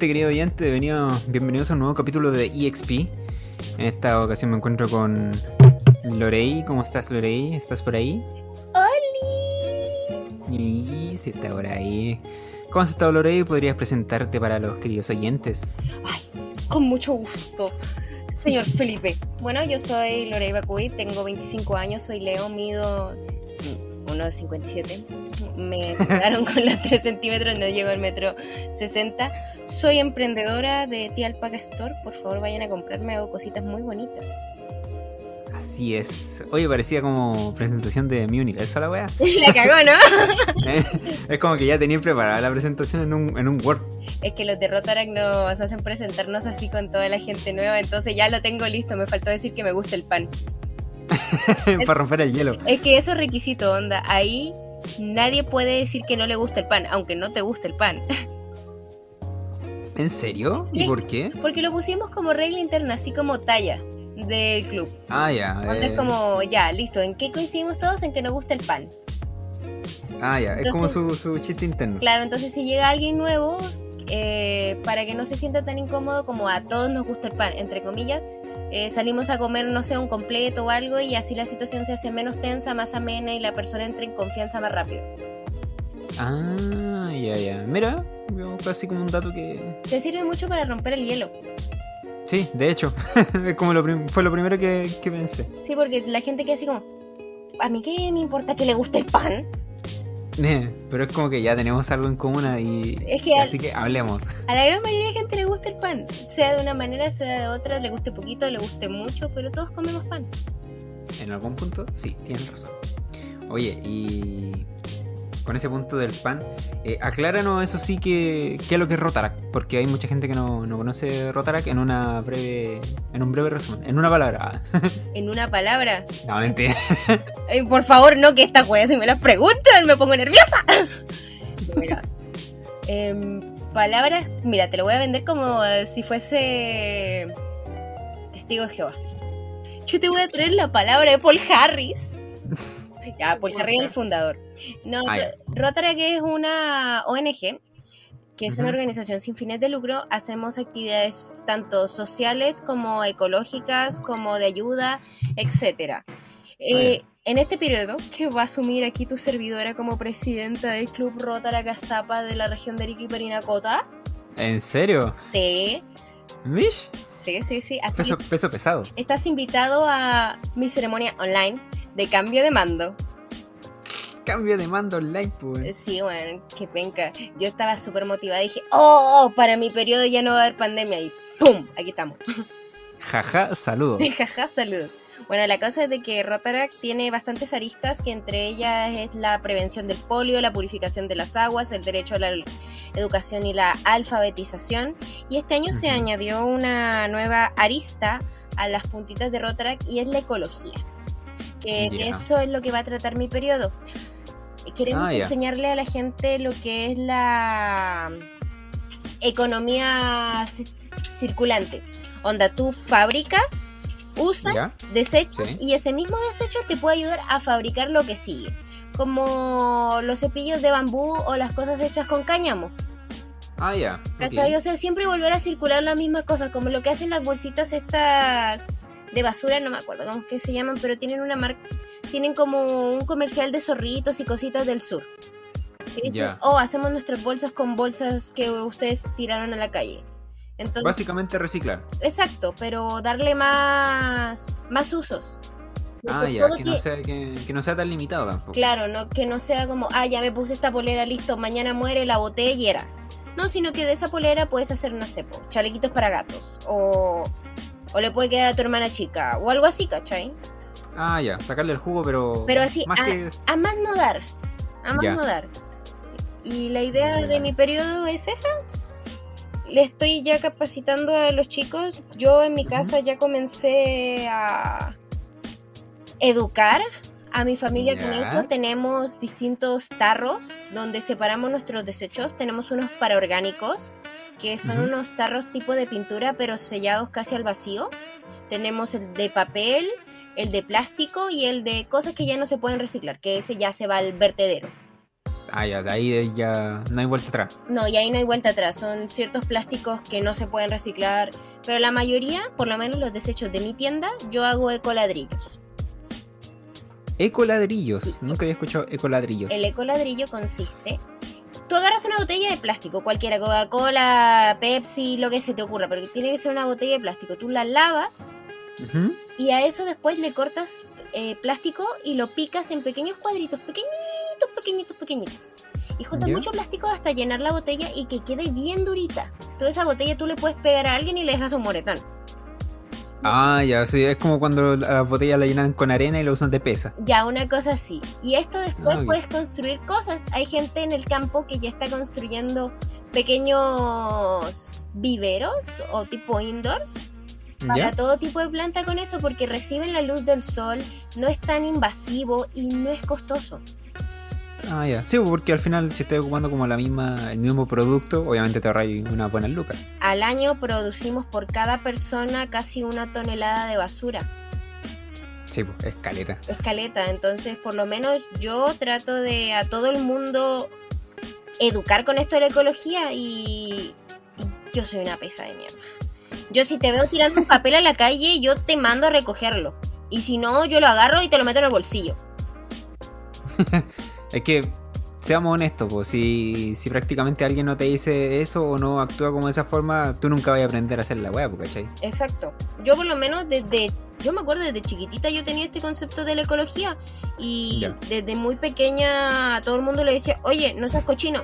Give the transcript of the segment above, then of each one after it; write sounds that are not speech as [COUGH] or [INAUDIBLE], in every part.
oyente, querido oyente, bienvenido, bienvenidos a un nuevo capítulo de EXP. En esta ocasión me encuentro con Lorei. ¿Cómo estás, Lorei? ¿Estás por ahí? ¡Holi! Si está por ahí. ¿Cómo has estado, Lorei? ¿Podrías presentarte para los queridos oyentes? Ay, con mucho gusto. Señor Felipe. Bueno, yo soy Lorei Bacuy, tengo 25 años, soy Leo, mido 1,57. Me quedaron con los 3 centímetros, no llego al metro 60. Soy emprendedora de Tía Alpaca Store. Por favor, vayan a comprarme, hago cositas muy bonitas. Así es. Oye, parecía como presentación de mi universo la wea. [LAUGHS] La cagó, ¿no? [LAUGHS] es como que ya tenía preparada la presentación en un, en un Word. Es que los de Rotarac nos hacen presentarnos así con toda la gente nueva, entonces ya lo tengo listo. Me faltó decir que me gusta el pan. [LAUGHS] Para romper el hielo. Es que eso es requisito, onda. Ahí nadie puede decir que no le gusta el pan, aunque no te guste el pan. ¿En serio? Sí. ¿Y por qué? Porque lo pusimos como regla interna, así como talla del club. Ah, ya. Onda eh, es como, ya, listo, ¿en qué coincidimos todos? En que nos gusta el pan. Ah, ya. Es como su, su chiste interno. Claro, entonces si llega alguien nuevo, eh, para que no se sienta tan incómodo como a todos nos gusta el pan, entre comillas, eh, salimos a comer, no sé, un completo o algo y así la situación se hace menos tensa, más amena y la persona entra en confianza más rápido. Ah, ya, ya. Mira, veo casi como un dato que. Te sirve mucho para romper el hielo. Sí, de hecho. [LAUGHS] es como lo fue lo primero que, que pensé. Sí, porque la gente queda así como, ¿a mí qué me importa que le guste el pan? [LAUGHS] Pero es como que ya tenemos algo en común y. Es que al- Así que hablemos. A la gran mayoría de gente le gusta el pan, sea de una manera, sea de otra, le guste poquito, le guste mucho, pero todos comemos pan. En algún punto, sí, tienes razón. Oye, y. Con ese punto del pan, eh, acláranos eso sí que qué es lo que es Rotarac, porque hay mucha gente que no, no conoce Rotarac en una breve, en un breve resumen, en una palabra. [LAUGHS] En una palabra, no, mentira. [LAUGHS] Por favor, no que esta wea, si me las preguntan, me pongo nerviosa. [LAUGHS] Mira, em, palabras, mira, te lo voy a vender como eh, si fuese testigo de Jehová. Yo te voy a traer la palabra de Paul Harris. Ya, Paul el fundador. No, Ah, ya. Rotaract es una ONG que es una organización sin fines de lucro. Hacemos actividades tanto sociales como ecológicas, como de ayuda, etcétera. Eh, en este periodo, que va a asumir aquí tu servidora como presidenta del Club Rotaract Azapa de la región de Arica y Parinacota. ¿En serio? Sí, ¿Mish? Sí, sí, sí. Así Peso, pesado. estás invitado a mi ceremonia online de cambio de mando. Cambio de mando online, pues. Sí, bueno, qué penca. Yo estaba súper motivada. Dije, oh, para mi periodo ya no va a haber pandemia. Y ¡pum! Aquí estamos. Jaja, saludos. [LAUGHS] Jaja, saludos. Bueno, la cosa es de que Rotaract tiene bastantes aristas, que entre ellas es la prevención del polio, la purificación de las aguas, el derecho a la educación y la alfabetización. Y este año se añadió una nueva arista a las puntitas de Rotaract y es la ecología. Que eso es lo que va a tratar mi periodo. Queremos Ah, enseñarle a la gente lo que es la economía ci- circulante. Onda, tú fabricas, usas, Ya. desechas Sí. y ese mismo desecho te puede ayudar a fabricar lo que sigue. Como los cepillos de bambú o las cosas hechas con cáñamo. Ah, ya. Ok. O sea, siempre volver a circular la misma cosa, como lo que hacen las bolsitas estas de basura, no me acuerdo cómo es que se llaman, pero tienen una marca, tienen como un comercial de zorritos y cositas del sur. Que dicen, Ya. oh, hacemos nuestras bolsas con bolsas que ustedes tiraron a la calle. Entonces, Básicamente reciclar. exacto, pero darle más, más usos. Ah, ya, que no, sea, que, que no sea tan limitado tampoco. Claro, no, que no sea como, ah, ya me puse esta polera, listo, mañana muere, la boté y era. No, sino que de esa polera puedes hacer, no sé, po, chalequitos para gatos. O, o le puede quedar a tu hermana chica. O algo así, ¿cachai? Ah, ya, sacarle el jugo, pero. Pero así, Más a, que. a más no dar. A más Ya. no dar. Y la idea Ya. de mi periodo es esa. Le estoy ya capacitando a los chicos. Yo en mi casa ya comencé a educar a mi familia con eso. Tenemos distintos tarros donde separamos nuestros desechos. Tenemos unos para orgánicos, que son unos tarros tipo de pintura, pero sellados casi al vacío. Tenemos el de papel, el de plástico y el de cosas que ya no se pueden reciclar, que ese ya se va al vertedero. Ah, ya, de ahí ya no hay vuelta atrás. No, y ahí no hay vuelta atrás. Son ciertos plásticos que no se pueden reciclar. Pero la mayoría, por lo menos los desechos de mi tienda, yo hago ecoladrillos. Ecoladrillos. Nunca había escuchado ecoladrillos. El ecoladrillo consiste. Tú agarras una botella de plástico, cualquiera, Coca-Cola, Pepsi, lo que se te ocurra, pero tiene que ser una botella de plástico. Tú la lavas y a eso después le cortas eh, plástico y lo picas en pequeños cuadritos, pequeñitos, pequeñitos, pequeñitos. Y juntas mucho plástico hasta llenar la botella y que quede bien durita. Toda esa botella tú le puedes pegar a alguien y le dejas un moretón. Ah, ya, sí, es como cuando las botellas la llenan con arena y la usan de pesa. Ya, una cosa así. Y esto después Ah, puedes construir cosas. Hay gente en el campo que ya está construyendo pequeños viveros o tipo indoor para ¿Ya? todo tipo de planta con eso porque reciben la luz del sol, no es tan invasivo y no es costoso. Ah, ya. Sí, porque al final si estás ocupando como la misma, el mismo producto, obviamente te ahorras una buena lucas. Al año producimos por cada persona casi una tonelada de basura. Sí, pues, escaleta. Escaleta, entonces por lo menos yo trato de a todo el mundo educar con esto de la ecología y, y yo soy una pesa de mierda. Yo si te veo tirando un papel a la calle, yo te mando a recogerlo. Y si no, yo lo agarro y te lo meto en el bolsillo. [LAUGHS] Es que, seamos honestos, pues, si, si prácticamente alguien no te dice eso o no actúa como de esa forma, tú nunca vas a aprender a hacer la weá, ¿cachai? Exacto. Yo por lo menos desde, yo me acuerdo desde chiquitita yo tenía este concepto de la ecología y Ya. desde muy pequeña a todo el mundo le decía, oye, no seas cochino.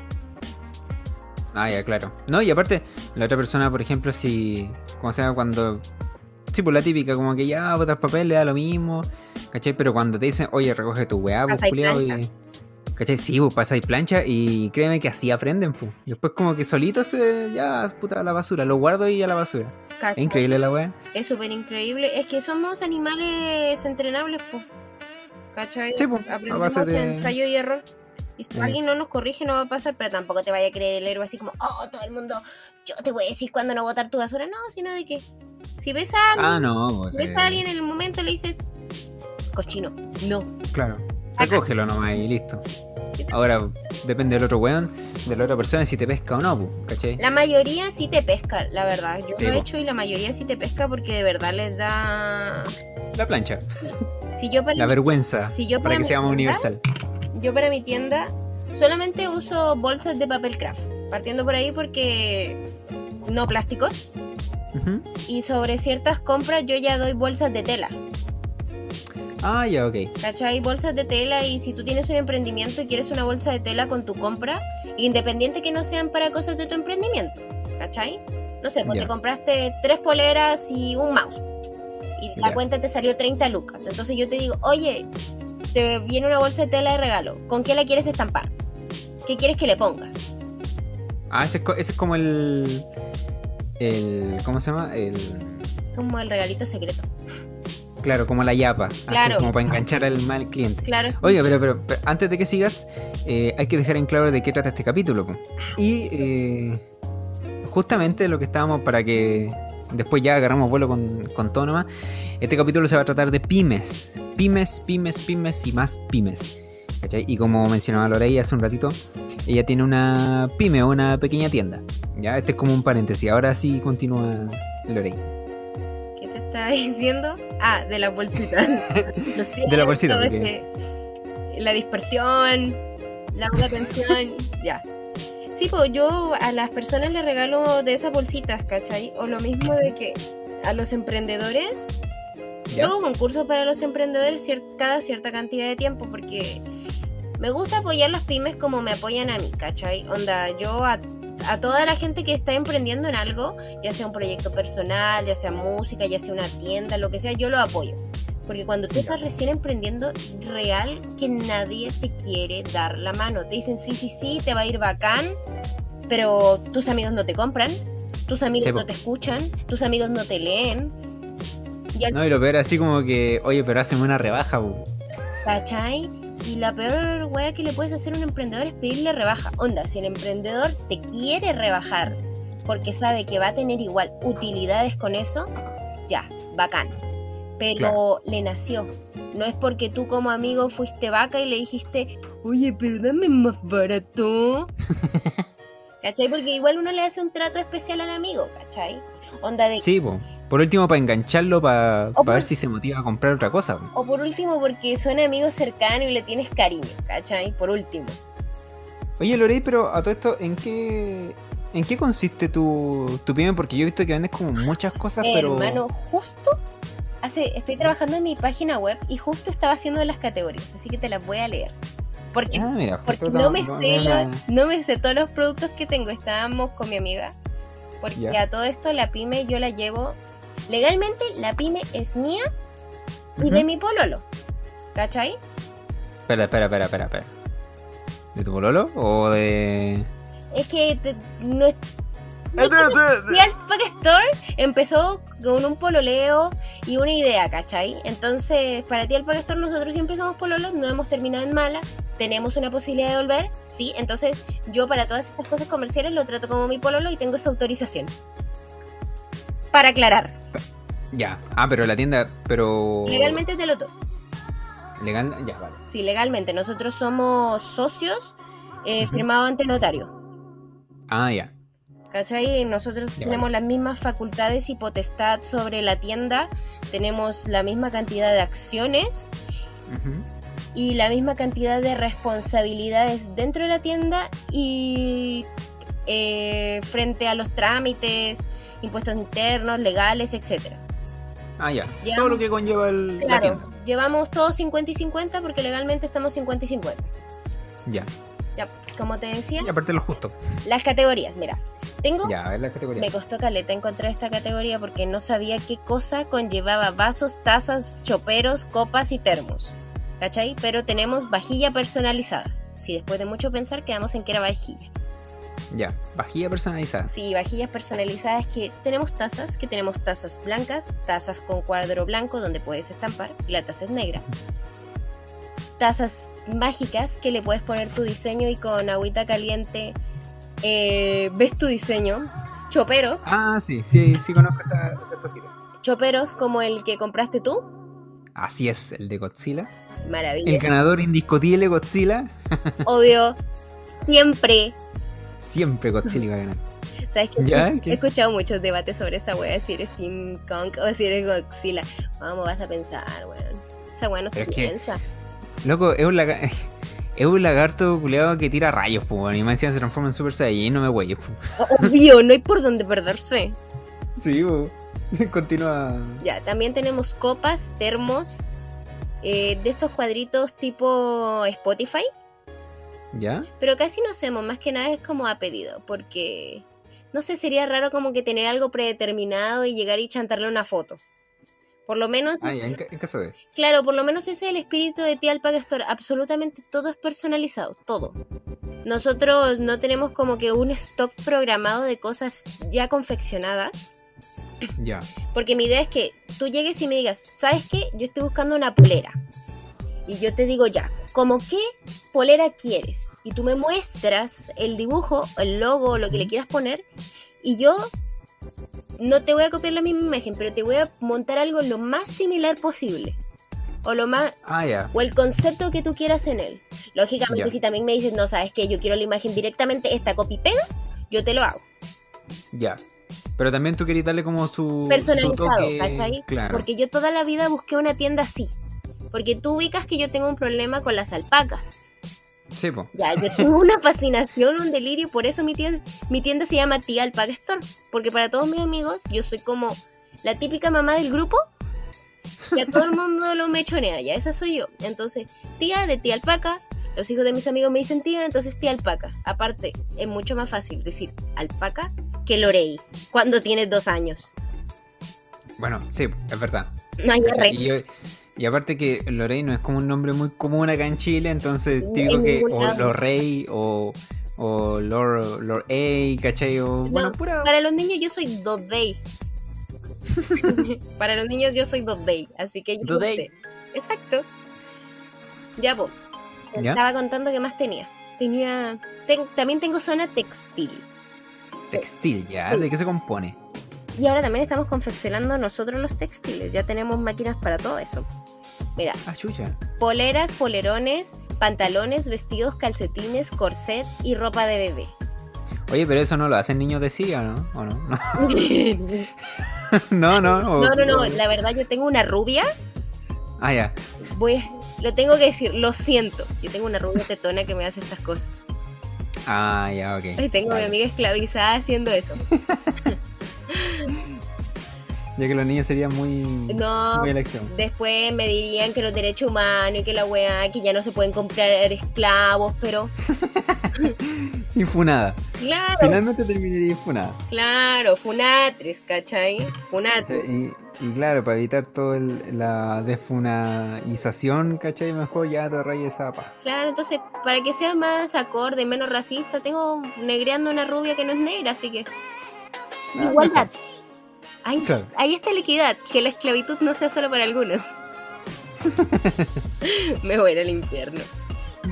Ah, ya, claro. No, y aparte, la otra persona, por ejemplo, si. Como se llama cuando. Sí, pues la típica, como que ya botas papel, le da lo mismo. ¿Cachai? Pero cuando te dicen, oye, recoge tu weá, pues, y. ¿Cachai? Sí, pues pasa y plancha. Y créeme que así aprenden, pues. Después, como que solito se. Ya, puta, a la basura. Lo guardo y a la basura. ¿cachai? Es increíble la weá. Es súper increíble. Es que somos animales entrenables, pues. ¿Cachai? Sí, a Aprendemos de- de ensayo y error. Y si Sí. alguien no nos corrige, no va a pasar, pero tampoco te vaya a creer el héroe así como, oh, todo el mundo, yo te voy a decir cuándo no botar tu basura. No, sino de que si ves a alguien, Ah, no, pues. si ves a alguien en el momento, le dices, cochino, no. Claro. Recógelo nomás y listo. Ahora, depende del otro weón, de la otra persona, si te pesca o no, ¿cachai? La mayoría sí te pesca, la verdad. Yo Sí, lo he po. hecho y la mayoría sí te pesca porque de verdad les da. La plancha. Si yo para, La mi, vergüenza. si yo para para que seamos tienda- universal. yo para mi tienda solamente uso bolsas de papel craft. Partiendo por ahí porque no plásticos. Ujú. Y sobre ciertas compras yo ya doy bolsas de tela. Ah, ya, ok. ¿Cachai? Bolsas de tela y si tú tienes un emprendimiento y quieres una bolsa de tela con tu compra, independiente que no sean para cosas de tu emprendimiento, ¿cachai? No sé, pues te compraste tres poleras y un mouse y la cuenta te salió 30 lucas. Entonces yo te digo, oye, te viene una bolsa de tela de regalo, ¿con qué la quieres estampar? ¿Qué quieres que le ponga? Ah, ese ese es como el. El. ¿Cómo se llama? El. Como el regalito secreto. Claro, como la yapa. Así Claro. como para enganchar al mal cliente. Claro. Oiga, pero, pero, pero antes de que sigas, eh, hay que dejar en claro de qué trata este capítulo. po. Y eh, justamente lo que estábamos para que después ya agarramos vuelo con, con todo nomás. Este capítulo se va a tratar de pymes. Pymes, pymes, pymes y más pymes. ¿Cachai? Y como mencionaba Lorey hace un ratito, ella tiene una pyme o una pequeña tienda. Ya, este es como un paréntesis. Ahora sí continúa Lorey. ¿Qué te estaba [LAUGHS] diciendo? Ah, de la bolsita. [LAUGHS] Lo siento, De la bolsita, porque- la dispersión, la poca atención, [LAUGHS] ya. Sí, pues yo a las personas les regalo de esas bolsitas, ¿cachai? O lo mismo de que a los emprendedores, yo hago concursos para los emprendedores cier- cada cierta cantidad de tiempo porque me gusta apoyar las pymes como me apoyan a mí, ¿cachai? Onda, yo a, a toda la gente que está emprendiendo en algo, ya sea un proyecto personal, ya sea música, ya sea una tienda, lo que sea, yo lo apoyo. Porque cuando tú estás recién emprendiendo, real que nadie te quiere dar la mano. Te dicen sí, sí, sí, te va a ir bacán, pero tus amigos no te compran, tus amigos Sí, no te escuchan, tus amigos no te leen. Y al No, y lo peor así como que, oye, pero hacen una rebaja. ¿Cachai? Y la peor wea que le puedes hacer a un emprendedor es pedirle rebaja. Onda, si el emprendedor te quiere rebajar porque sabe que va a tener igual utilidades con eso, ya, bacán. Pero Claro. le nació. No es porque tú como amigo fuiste vaca y le dijiste, oye, pero dame más barato. [LAUGHS] ¿Cachai? Porque igual uno le hace un trato especial al amigo, ¿cachai? Onda de... Sí, po. por último para engancharlo, para por- ver si se motiva a comprar otra cosa. po. O por último porque son amigos cercanos y le tienes cariño, ¿cachai? Por último. Oye, Lorey, pero a todo esto, ¿en qué, en qué consiste tu, tu pyme? Porque yo he visto que vendes como muchas cosas, pero... Hermano, justo hace, estoy trabajando en mi página web y justo estaba haciendo las categorías, así que te las voy a leer. Porque, Ah, mira, porque justo no me no- sé no me sé todos los productos que tengo. Estábamos con mi amiga. Porque a todo esto la pyme yo la llevo. Legalmente la pyme es mía y de mi pololo. ¿Cachai? Espera, espera, espera, espera, espera. ¿De tu pololo o de...? Es que te- no Y Alpaca Store empezó con un pololeo y una idea, ¿cachai? Entonces, para ti Alpaca Store nosotros siempre somos pololos, no hemos terminado en mala, tenemos una posibilidad de volver, sí, entonces yo para todas estas cosas comerciales lo trato como mi pololo y tengo esa autorización. Para aclarar, Ya. Ah, pero la tienda, pero... legalmente es de los dos. Legal, ya, vale. Sí, legalmente, nosotros somos socios eh, firmados ante notario. Ah, ya. ¿Cachai? Nosotros tenemos las mismas facultades y potestad sobre la tienda, tenemos la misma cantidad de acciones Ujú. y la misma cantidad de responsabilidades dentro de la tienda y eh, frente a los trámites, impuestos internos, legales, etcétera. Ah, ya. Todo lo que conlleva el, la Claro, tienda. llevamos todos 50 y 50 porque legalmente estamos 50 y 50. Ya. Ya, como te decía, Y aparte lo justo. las categorías, mira, tengo Ya, a ver la categoría. Me costó caleta encontrar esta categoría porque no sabía qué cosa conllevaba vasos, tazas, choperos, copas y termos. ¿Cachai? Pero tenemos vajilla personalizada. Si después de mucho pensar quedamos en que era vajilla. Ya. Vajilla personalizada. Sí, vajillas personalizadas que tenemos tazas, que tenemos tazas blancas, tazas con cuadro blanco donde puedes estampar y la taza es negra. Tazas mágicas que le puedes poner tu diseño y con agüita caliente eh, ves tu diseño. Choperos, Ah, sí, sí, sí conozco esa, esa tacita. choperos como el que compraste tú. Así es, el de Godzilla. Maravilla. El ganador indiscutible Godzilla. [LAUGHS] Obvio, siempre. Siempre Godzilla iba a ganar. [LAUGHS] ¿Sabes qué? ¿Ya? He escuchado muchos debates sobre esa wea, si eres Team Kong o si eres Godzilla. ¿Cómo vas a pensar, weón? Esa wea no se que- piensa. Loco, es un, laga- [LAUGHS] es un lagarto culeado que tira rayos, pues. Y más encima se transforma en Super Saiyan, no me güeyes, pues. Obvio, no hay por dónde perderse. Sí, po. [LAUGHS] Continúa. Ya, también tenemos copas, termos, eh, de estos cuadritos tipo Spotify, ¿Ya? pero casi no hacemos, más que nada es como a pedido, porque no sé, sería raro como que tener algo predeterminado y llegar y chantarle una foto. Por lo menos, Ah, en, en caso de. claro, por lo menos ese es el espíritu de Tía Alpaca Store. Absolutamente todo es personalizado, todo. Nosotros no tenemos como que un stock programado de cosas ya confeccionadas. Ya. Porque mi idea es que tú llegues y me digas, ¿sabes qué? Yo estoy buscando una polera. Y yo te digo ya, ¿como qué polera quieres? Y tú me muestras el dibujo, el logo, lo que le quieras poner. Y yo no te voy a copiar la misma imagen, pero te voy a montar algo lo más similar posible. O lo más Ah, o el concepto que tú quieras en él. Lógicamente, si también me dices, no, sabes que yo quiero la imagen directamente, esta copy pega, yo te lo hago. Ya. Pero también tú querías darle como su. su personalizado, toque- ¿cachai? Claro. Porque yo toda la vida busqué una tienda así. Porque tú ubicas que yo tengo un problema con las alpacas. Sí, po. Ya, yo tengo una [LAUGHS] fascinación, un delirio, por eso mi tienda, mi tienda se llama Tía Alpaca Store. Porque para todos mis amigos, yo soy como la típica mamá del grupo. Y a todo el mundo lo mechonea, ya esa soy yo. Entonces, tía de tía alpaca, los hijos de mis amigos me dicen tía, entonces tía alpaca. Aparte, es mucho más fácil decir alpaca que Lorei, cuando tienes dos años. Bueno, sí, es verdad. No hay ¿Cachai? Y, aparte que Lorey no es como un nombre muy común acá en Chile, entonces En típico que o lado. Lorrey o, o Lord A, ¿cachai? O, bueno, pura... Para los niños yo soy Dodey. [LAUGHS] Para los niños yo soy Dodey, así que yo Dodey. Exacto. Ya, pues. Estaba contando que más tenía. Tenía. ten- también tengo zona textil. Textil, ¿ya? ¿De qué se compone? Y ahora también estamos confeccionando nosotros los textiles. Ya tenemos máquinas para todo eso. Mira, Ah, chucha. poleras, polerones, pantalones, vestidos, calcetines, corset y ropa de bebé. Oye, pero eso no lo hacen niños de Siria, ¿no? ¿O [LAUGHS] no? No, no, no. No, o- no, no, la verdad yo tengo una rubia, Ah, ya. voy, lo tengo que decir, lo siento, yo tengo una rubia tetona que me hace estas cosas. Ah, ya, ok. Tengo a mi amiga esclavizada haciendo eso. [LAUGHS] Ya que los niños serían muy. No, Muy después me dirían que los derechos humanos y que la weá, que ya no se pueden comprar esclavos, pero [LAUGHS] Infunada. claro, Finalmente terminaría infunada. claro, funatres, ¿cachai? Funatres. Y, y claro, para evitar toda la defunaización, ¿cachai? Mejor ya te rayes esa paja. Claro, entonces, para que sea más acorde, menos racista, tengo negreando una rubia que no es negra, así que... Ah, Igualdad. [LAUGHS] Ahí, Claro. ahí está la equidad, que la esclavitud no sea solo para algunos. [LAUGHS] Me voy a ir al infierno.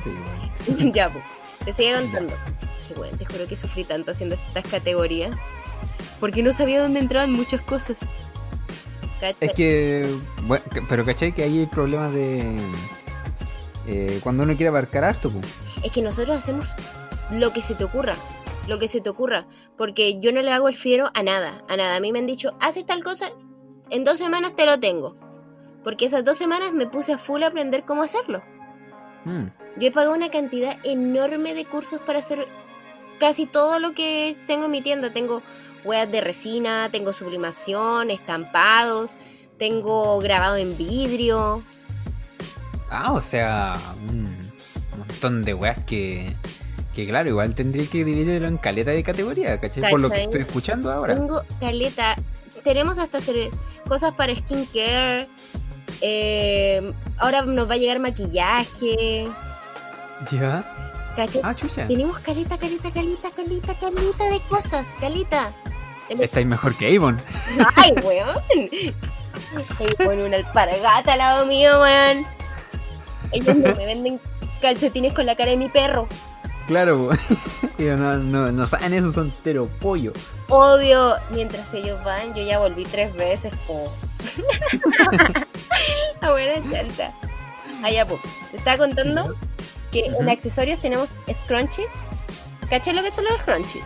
Sí, bueno. [LAUGHS] ya, pues, te sigue contando. Qué bueno, te juro que sufrí tanto haciendo estas categorías. Porque no sabía dónde entraban muchas cosas. ¿Cachai? Es que, bueno, pero ¿cachai? Que ahí hay problemas de... eh, cuando uno quiere abarcar harto, pues. Es que nosotros hacemos lo que se te ocurra. Lo que se te ocurra. Porque yo no le hago el fiero a nada. A nada. A mí me han dicho, haces tal cosa, en dos semanas te lo tengo. Porque esas dos semanas me puse a full a aprender cómo hacerlo. Mm. Yo he pagado una cantidad enorme de cursos para hacer casi todo lo que tengo en mi tienda. Tengo hueas de resina, tengo sublimación, estampados, tengo grabado en vidrio. Ah, o sea, un montón de weas que... Que claro, igual tendría que dividirlo en caleta de categoría, ¿cachai? Por lo que estoy escuchando ahora. Tengo caleta. Tenemos hasta hacer cosas para skincare. Eh, ahora nos va a llegar maquillaje. ¿Ya? ¿Cachai? Ah, chucha. Tenemos caleta, caleta, caleta, caleta, caleta de cosas. Caleta. Estáis mejor que Avon. Ay, weón. Pone una alpargata al lado mío, weón. Ellos no me venden calcetines con la cara de mi perro. Claro, [LAUGHS] no, no, no saben eso, son tero pollo. Obvio, mientras ellos van, yo ya volví tres veces, po. [LAUGHS] La buena encanta. Ah, ya, po. Te estaba contando que en Ujú. accesorios tenemos scrunchies. ¿Cachai lo que son los scrunchies?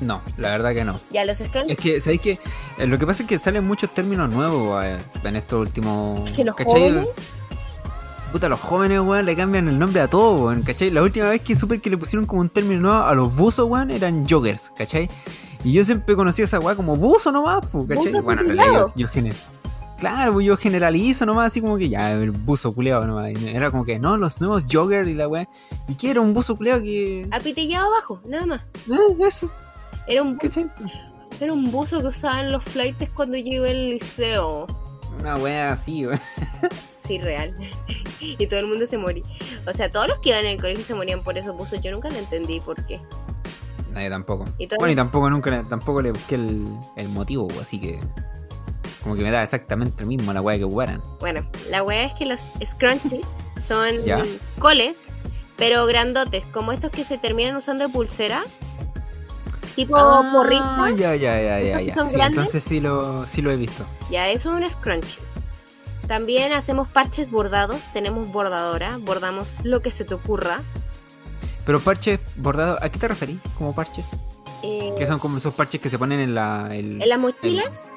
No, la verdad que no. Ya, los scrunchies. Es que, ¿sabéis qué? Eh, Lo que pasa es que salen muchos términos nuevos eh, en estos últimos. Es que los ¿cachai? jóvenes. Puta, los jóvenes, weón, le cambian el nombre a todo, weón, ¿cachai? La última vez que supe que le pusieron como un término nuevo a los buzos, weón, eran joggers, ¿cachai? Y yo siempre conocía esa weá como buzo nomás, pues, ¿cachai? Bueno, en realidad yo, yo gener- Claro, pues yo generalizo nomás, así como que ya, el buzo culeado nomás. Era como que, no, los nuevos joggers y la weá. ¿Y qué era un buzo culeado que.? Apitillado abajo, nada más. Eh, eso, Era un, ¿cachai? era un buzo que usaban los flights cuando yo iba al liceo. Una weá así, weón. Sí, real. y todo el mundo se moría. O sea, todos los que iban en el colegio se morían por esos buzos. Yo nunca lo entendí por qué. Nadie tampoco. Y Bueno, y tampoco nunca le- tampoco le busqué el, el motivo, así que. Como que me da exactamente lo mismo la weá que jugaran. Bueno, la weá es que los scrunchies son Ya. coles, pero grandotes, como estos que se terminan usando de pulsera. Tipo Ah, porrista. Ya, ya, ya, ya, entonces sí lo, sí lo he visto. Ya, eso es un scrunchie. También hacemos parches bordados, tenemos bordadora, bordamos lo que se te ocurra. Pero parches bordados, ¿a qué te referís? ¿Como parches? Eh, Que son como esos parches que se ponen en la. el- ¿En las mochilas?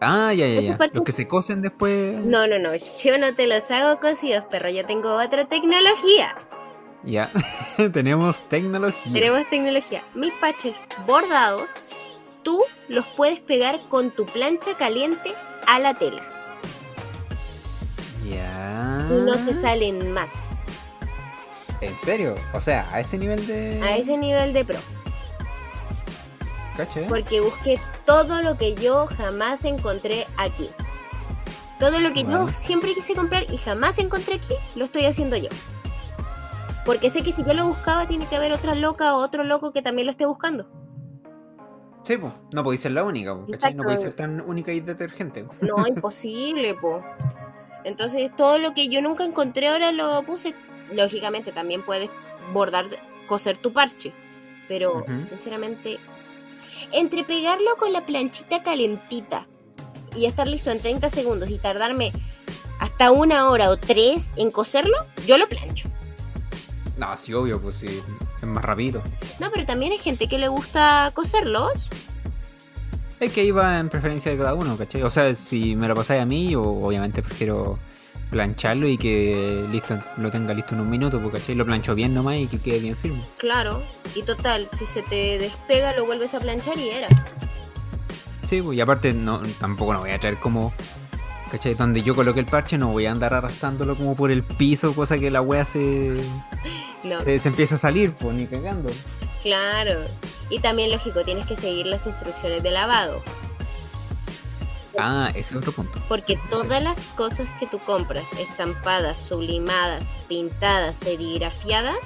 Ah, ya, ya, ya. parches- Los que se cosen después. No, no, no, yo no te los hago cosidos, perro, yo tengo otra tecnología. Ya. [LAUGHS] Tenemos tecnología. Tenemos tecnología. Mis parches bordados, tú los puedes pegar con tu plancha caliente a la tela. Ya. No te salen más. ¿En serio? O sea, a ese nivel de. A ese nivel de pro. Cacha, ¿eh? Porque busqué todo lo que yo jamás encontré aquí. Todo lo que yo siempre quise comprar y jamás encontré aquí, lo estoy haciendo yo. Porque sé que si yo lo buscaba, tiene que haber otra loca o otro loco que también lo esté buscando. Sí, pues. No podéis ser la única, ¿cachai? No podéis ser tan única y detergente. po. No, imposible, po. Entonces, todo lo que yo nunca encontré ahora lo puse. Lógicamente, también puedes bordar, coser tu parche. Pero, sinceramente, entre pegarlo con la planchita calentita y estar listo en 30 segundos y tardarme hasta una hora o tres en coserlo, yo lo plancho. No, sí, obvio, pues sí, es más rápido. No, pero también hay gente que le gusta coserlos. Es que iba en preferencia de cada uno, ¿cachai? O sea, si me lo pasáis a mí, o, obviamente prefiero plancharlo y que listo lo tenga listo en un minuto, porque ¿cachai? lo plancho bien nomás y que quede bien firme. Claro, y total, si se te despega lo vuelves a planchar y era. Sí, pues, y aparte no, tampoco no voy a traer como, ¿cachai? Donde yo coloqué el parche no voy a andar arrastrándolo como por el piso, cosa que la wea se, No, se, se empieza a salir, pues ni cagando. claro. Y también, lógico, tienes que seguir las instrucciones de lavado. Ah, ese es otro punto. Porque todas las cosas que tú compras, estampadas, sublimadas, pintadas, serigrafiadas,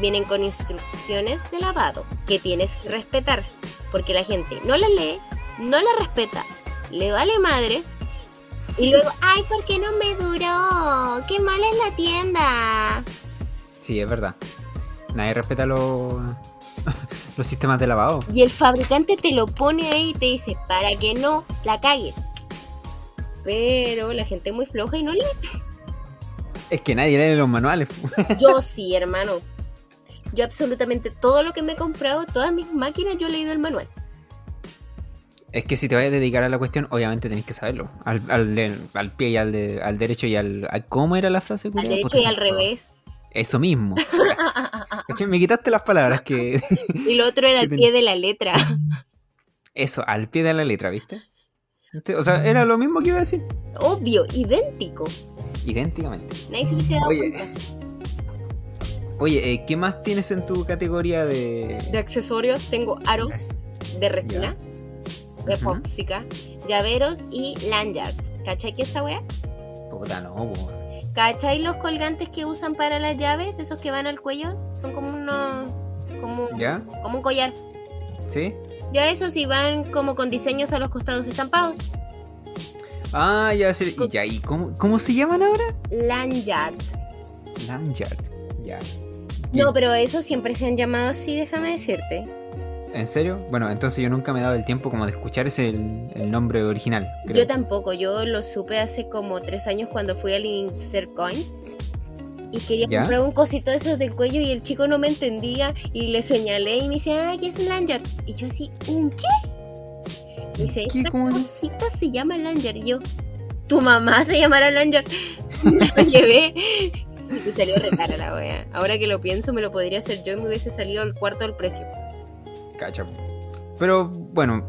vienen con instrucciones de lavado que tienes que respetar. Porque la gente no las lee, no las respeta, le vale madres. Y luego, ay, ¿por qué no me duró? ¡Qué mala es la tienda! Sí, es verdad. Nadie respeta los, [LAUGHS] los sistemas de lavado. Y el fabricante te lo pone ahí y te dice, para que no la cagues. Pero la gente es muy floja y no lee. Es que nadie lee los manuales. [LAUGHS] Yo sí, hermano. Yo absolutamente todo lo que me he comprado, todas mis máquinas, yo he leído el manual. Es que si te vas a dedicar a la cuestión, obviamente tenés que saberlo. Al, al, al pie y al, de- al derecho y al, ¿Cómo era la frase? Al culiao? derecho y al revés. Eso mismo. [LAUGHS] ¿Cachai? Me quitaste las palabras que... [LAUGHS] Y lo otro era al ¿Qué pie de la letra. Eso, al pie de la letra, ¿viste? ¿Viste? O sea, era lo mismo que iba a decir. Obvio, idéntico. Idénticamente. Nadie se hubiese dado Oye, cuenta. Oye, eh, ¿qué más tienes en tu categoría de... De accesorios tengo aros de resina, de Ujú. epóxica, llaveros y lanyard. ¿Cachai que esa wea? Puta, no. ¿Cachai los colgantes que usan para las llaves? Esos que van al cuello. Son como unos... Como, ¿Ya? como un collar. ¿Sí? Ya esos sí van como con diseños a los costados estampados. Ah, ya sé. ¿Y, ya, ¿y cómo, cómo se llaman ahora? Lanyard. Lanyard. Ya. No, pero esos siempre se han llamado así, déjame decirte. ¿En serio? Bueno, entonces yo nunca me he dado el tiempo como de escuchar ese el, el nombre original. creo. Yo tampoco, yo lo supe hace como tres años cuando fui al Insert Coin y quería ¿Ya? comprar un cosito de esos del cuello y el chico no me entendía y le señalé y me dice, ah, ¿qué es Lanyard? Y yo así, ¿un qué? Y dice, ¿Qué? esta cosita se llama Lanyard. Y yo, tu mamá se llamará Lanyard. [LAUGHS] Me lo llevé y salió re cara la wea. Ahora que lo pienso, me lo podría hacer yo y me hubiese salido al cuarto del precio. Cacha. Pero bueno,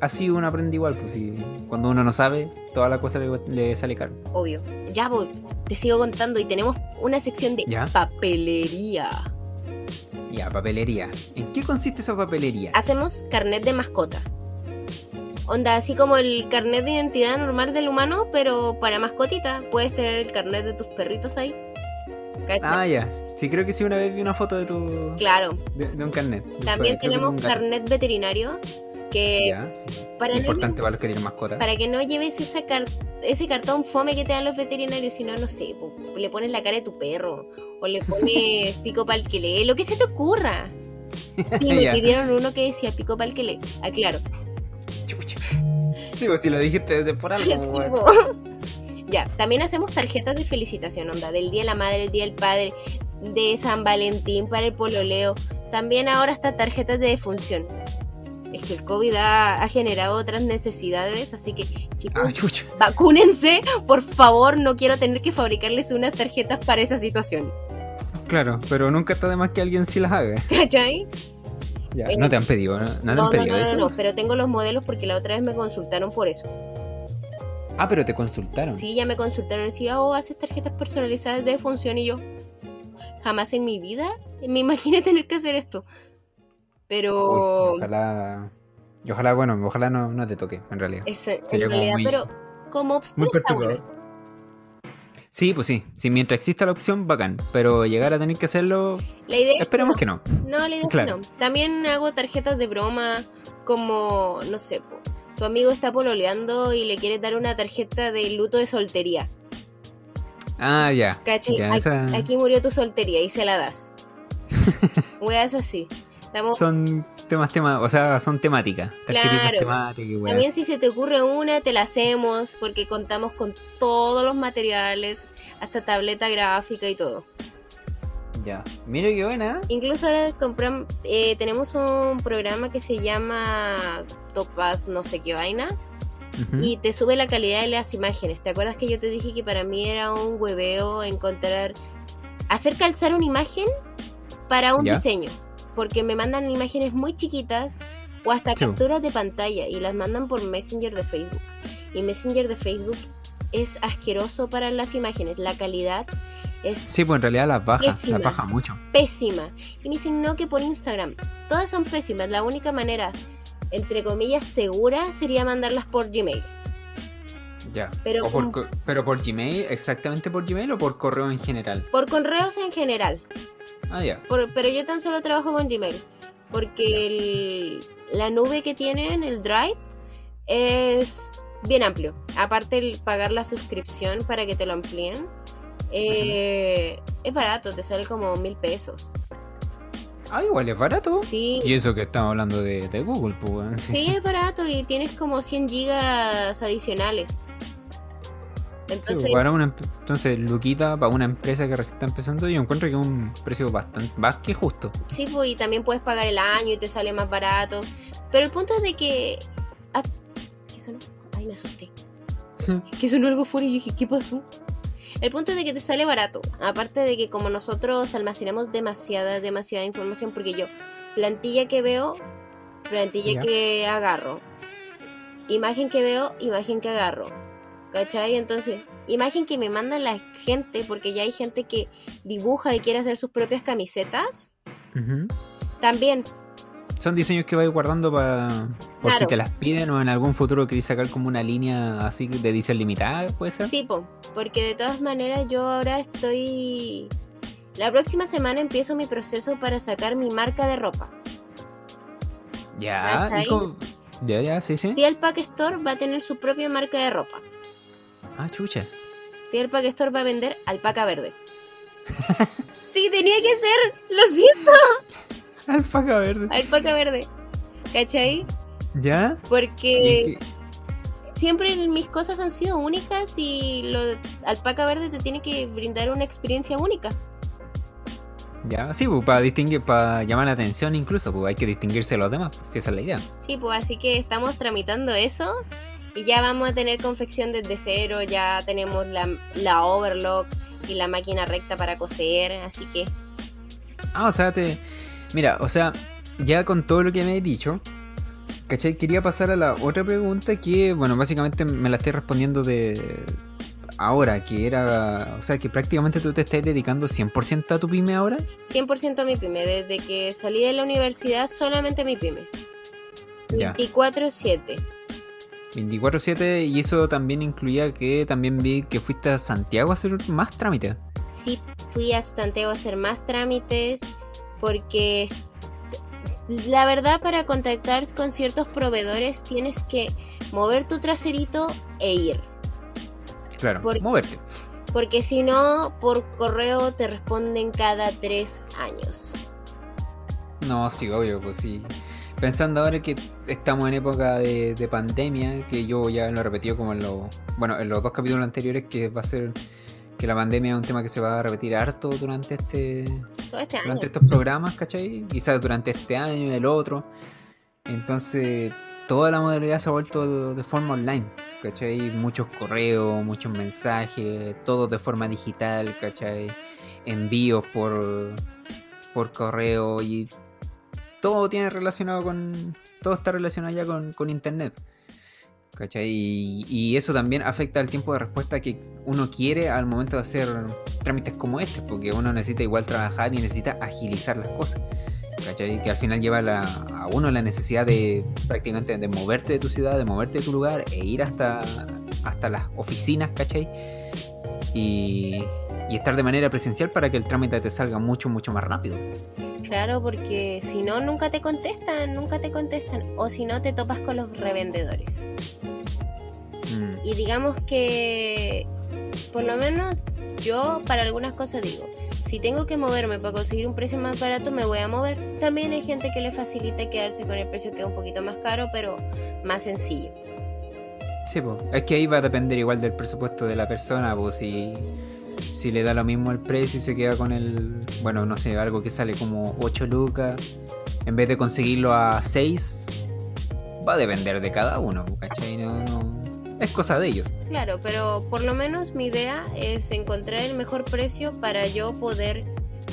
así uno aprende igual, pues si cuando uno no sabe, toda la cosa le, le sale caro. Obvio. Ya voy, te sigo contando y tenemos una sección de ¿Ya? papelería. Ya, papelería. ¿En qué consiste esa papelería? Hacemos carnet de mascota. Onda, así como el carnet de identidad normal del humano, pero para mascotita. Puedes tener el carnet de tus perritos ahí. ¿Cachai? Ah, ya. Sí, creo que sí, una vez vi una foto de tu. Claro. de, de un carnet. También Creo tenemos carnet veterinario que Ya, sí. para, no, Importante para los que tienen mascota. para que no lleves esa car- ese cartón fome que te dan los veterinarios, sino, no sé, le pones la cara de tu perro o le pones [LAUGHS] pico para el que lee, lo que se te ocurra. Sí, me [LAUGHS] pidieron uno que decía pico para el que lee. Aclaro. Sí, pues si lo dijiste desde por algo, [LAUGHS] Sí, weón. Ya, también hacemos tarjetas de felicitación, onda, del Día de la Madre, el Día del Padre, de San Valentín para el pololeo. También ahora está tarjetas de defunción. Es que el COVID ha, ha generado otras necesidades, así que chicos, Ah, vacúnense, por favor, no quiero tener que fabricarles unas tarjetas para esa situación. Claro, pero nunca está de más que alguien sí las haga. ¿Cachai? Ya, Eh, no te han pedido, ¿no? No No, han no, pedido no, no, eso. no, pero tengo los modelos porque la otra vez me consultaron por eso. Ah, pero te consultaron. Sí, ya me consultaron y decía, oh, haces tarjetas personalizadas de defunción y yo, jamás en mi vida me imaginé [LAUGHS] tener que hacer esto. Pero Uy, ojalá. Y ojalá, bueno, ojalá no, no te toque, en realidad. es en realidad, muy- pero como opción. Sí, pues sí. Si mientras exista la opción, bacán. Pero llegar a tener que hacerlo, La idea es esperemos no. que no. No, la idea es Claro. que no. También hago tarjetas de broma como, no sé, po, tu amigo está pololeando y le quieres dar una tarjeta de luto de soltería. Ah, ya. ¿Cachai? Ya, Aquí, esa- aquí murió tu soltería y se la das. [LAUGHS] Weas así. Estamos- son temas, temas, o sea, son temáticas. Claro. También si se te ocurre una, te la hacemos porque contamos con todos los materiales, hasta tableta gráfica y todo. Ya. Mira qué buena. ¿eh? Incluso ahora compram- eh, tenemos un programa que se llama Topaz no sé qué vaina y te sube la calidad de las imágenes. ¿Te acuerdas que yo te dije que para mí era un hueveo encontrar, hacer calzar una imagen para un Ya. diseño? Porque me mandan imágenes muy chiquitas o hasta Sí. capturas de pantalla y las mandan por Messenger de Facebook. Y Messenger de Facebook es asqueroso para las imágenes. La calidad es Sí, pues en realidad las baja, las baja mucho. pésima. Y me dicen no que por Instagram. Todas son pésimas. La única manera, entre comillas, segura sería mandarlas por Gmail. Ya. Pero O por pero por Gmail, exactamente por Gmail o por correo en general. Por correos en general. Ah, ya. Por- pero yo tan solo trabajo con Gmail. Porque el- la nube que tienen, el Drive, es bien amplio. Aparte el pagar la suscripción para que te lo amplíen. Eh, Es barato, te sale como mil pesos. Ah, igual es barato. Sí, Y eso que estamos hablando de, de Google, pues. Sí, es barato y tienes como 100 gigas adicionales. Sí, Entonces, pues, para una, entonces, Luquita, para una empresa que recién está empezando, yo encuentro que es un precio bastante más que justo. sí, pues, y también puedes pagar el año y te sale más barato. Pero el punto es de que... ah, ¿Qué sonó? Ay, me asusté. [LAUGHS] que sonó algo fuera y yo dije, ¿qué pasó? El punto es de que te sale barato. Aparte de que como nosotros almacenamos demasiada, demasiada información, porque yo, plantilla que veo, plantilla que agarro. Imagen que veo, imagen que agarro. ¿Cachai? Entonces, imagen que me mandan la gente, porque ya hay gente que dibuja y quiere hacer sus propias camisetas. También, Son diseños que vais guardando para por si te las piden o en algún futuro queréis sacar como una línea así de edición limitada, puede ser. sí, po, porque de todas maneras yo ahora estoy... La próxima semana empiezo mi proceso para sacar mi marca de ropa. Ya, ya, ya, sí, sí. Tiel Pack Store va a tener su propia marca de ropa. Ah, chucha. Tiel Pack Store va a vender alpaca verde. [LAUGHS] sí, tenía que ser, lo siento, [LAUGHS] [LAUGHS] Alpaca verde. alpaca verde. ¿Cachai? ¿Ya? Porque ¿Y qué- siempre mis cosas han sido únicas y lo de alpaca verde te tiene que brindar una experiencia única. Ya, sí, pues, para distinguir, para llamar la atención incluso, pues hay que distinguirse de los demás, pues, si esa es la idea. Sí, pues así que estamos tramitando eso y ya vamos a tener confección desde cero, ya tenemos la, la overlock y la máquina recta para coser, así que Ah, o sea, te. Mira, o sea, ya con todo lo que me he dicho, ¿cachai? Quería pasar a la otra pregunta que, bueno, básicamente me la estoy respondiendo de. Ahora, que era. O sea, que prácticamente tú te estás dedicando 100% a tu pyme ahora. 100% a mi pyme, desde que salí de la universidad solamente a mi pyme. Ya. 24/7. 24-7, y eso también incluía que también vi que fuiste a Santiago a hacer más trámites. Sí, fui a Santiago a hacer más trámites porque la verdad para contactar con ciertos proveedores tienes que mover tu traserito e ir. Claro, moverte. Porque si no, por correo te responden cada tres años. No, sí, obvio, pues sí. Pensando ahora que estamos en época de, de pandemia, que yo ya lo he repetido como en los, bueno, en los dos capítulos anteriores, que va a ser que la pandemia es un tema que se va a repetir harto durante este, Todo este año. durante estos programas, ¿cachai? Quizás durante este año y el otro. Entonces, toda la modalidad se ha vuelto de forma online, ¿cachai? Muchos correos, muchos mensajes, todo de forma digital, ¿cachai? Envíos por, por correo y todo tiene relacionado con. Todo está relacionado ya con, con internet. ¿Cachai? Y, eso también afecta al tiempo de respuesta que uno quiere al momento de hacer trámites como este, porque uno necesita igual trabajar y necesita agilizar las cosas. ¿Cachai? Que al final lleva a uno la necesidad de prácticamente de moverte de tu ciudad, de moverte de tu lugar e ir hasta, hasta las oficinas. Y, y estar de manera presencial para que el trámite te salga mucho, mucho más rápido. Claro, porque si no, nunca te contestan, nunca te contestan. O si no, te topas con los revendedores. Mm, Y digamos que, por lo menos yo para algunas cosas digo, si tengo que moverme para conseguir un precio más barato, me voy a mover. También hay gente que le facilita quedarse con el precio que es un poquito más caro, pero más sencillo. Sí, pues. Es que ahí va a depender igual del presupuesto de la persona, pues si, si le da lo mismo el precio y se queda con el, bueno, no sé, algo que sale como 8 lucas, en vez de conseguirlo a 6, va a depender de cada uno, ¿cachai? No, no, es cosa de ellos. Claro, pero por lo menos mi idea es encontrar el mejor precio para yo poder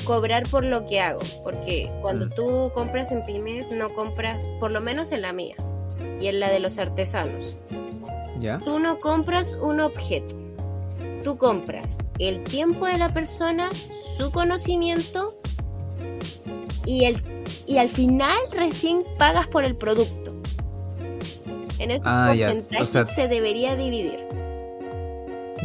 cobrar por lo que hago, porque cuando Mm. tú compras en pymes no compras, por lo menos en la mía y en la de los artesanos. ¿Ya? Tú no compras un objeto. Tú compras el tiempo de la persona, su conocimiento y, el, y al final recién pagas por el producto. En esos Ah, ya. porcentajes O sea- se debería dividir.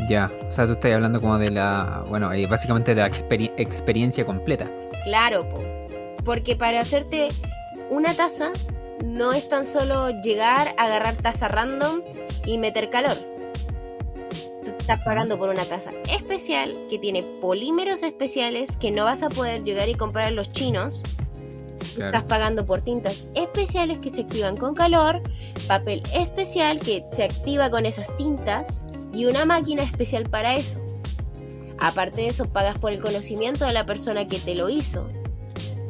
Ya. O sea, tú estás hablando como de la, bueno, eh, básicamente de la experi- experiencia completa. Claro, po. porque para hacerte una taza no es tan solo llegar, agarrar taza random y meter calor. Estás pagando por una taza especial que tiene polímeros especiales que no vas a poder llegar y comprar en los chinos. Claro. Estás pagando por tintas especiales que se activan con calor, papel especial que se activa con esas tintas y una máquina especial para eso. Aparte de eso, pagas por el conocimiento de la persona que te lo hizo.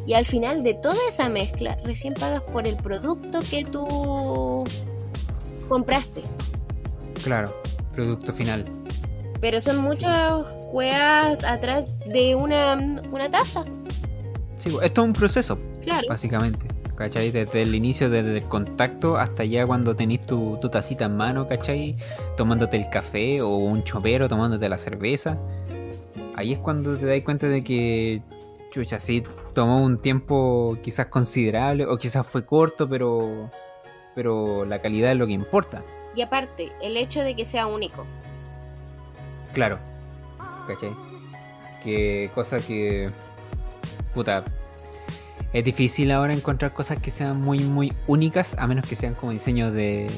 Y al final de toda esa mezcla, recién pagas por el producto que tú compraste. Claro. Producto final. Pero son muchas juegas atrás de una, una taza. Sí, pues, esto es un proceso, Claro. básicamente. ¿Cachai? Desde el inicio, desde el contacto hasta ya cuando tenés tu, tu tacita en mano, ¿cachai? Tomándote el café o un chopero, tomándote la cerveza. Ahí es cuando te das cuenta de que, chucha, sí, tomó un tiempo quizás considerable o quizás fue corto, pero, pero la calidad es lo que importa. Y aparte, el hecho de que sea único. Claro. ¿Cachai? Que cosa que. Puta. Es difícil ahora encontrar cosas que sean muy, muy únicas, a menos que sean como diseños de,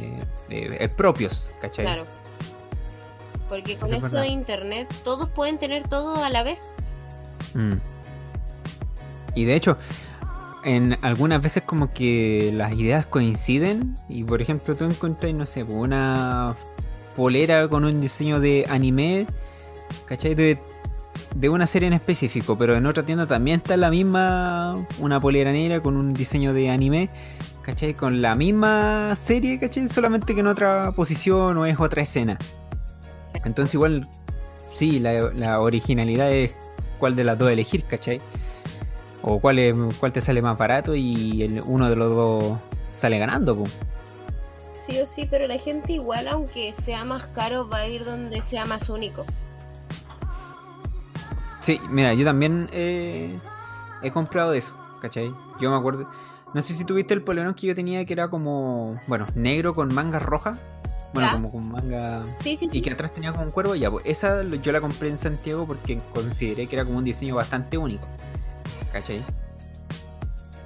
de- eh, propios, ¿cachai? Claro. Porque con Eso esto verdad. de internet, todos pueden tener todo a la vez. Mm. Y de hecho, en algunas veces como que las ideas coinciden y por ejemplo tú encuentras, no sé, una polera con un diseño de anime, ¿cachai? De, de una serie en específico, pero en otra tienda también está la misma, una polera negra con un diseño de anime, ¿cachai? Con la misma serie, ¿cachai? Solamente que en otra posición o es otra escena. Entonces igual, sí, la, la originalidad es cuál de las dos elegir, ¿cachai? O cuál, es- cuál te sale más barato y uno de los dos sale ganando. Sí o sí, pero la gente igual, aunque sea más caro, va a ir donde sea más único. Sí, mira, yo también eh, he comprado eso, ¿cachai? Yo me acuerdo. No sé si tuviste el polerón que yo tenía que era como, bueno, negro con manga roja. Bueno, Ya. como con manga. Sí, sí, Y sí. que atrás tenía como un cuervo. Ya, pues esa yo la compré en Santiago porque consideré que era como un diseño bastante único. ¿Cachai?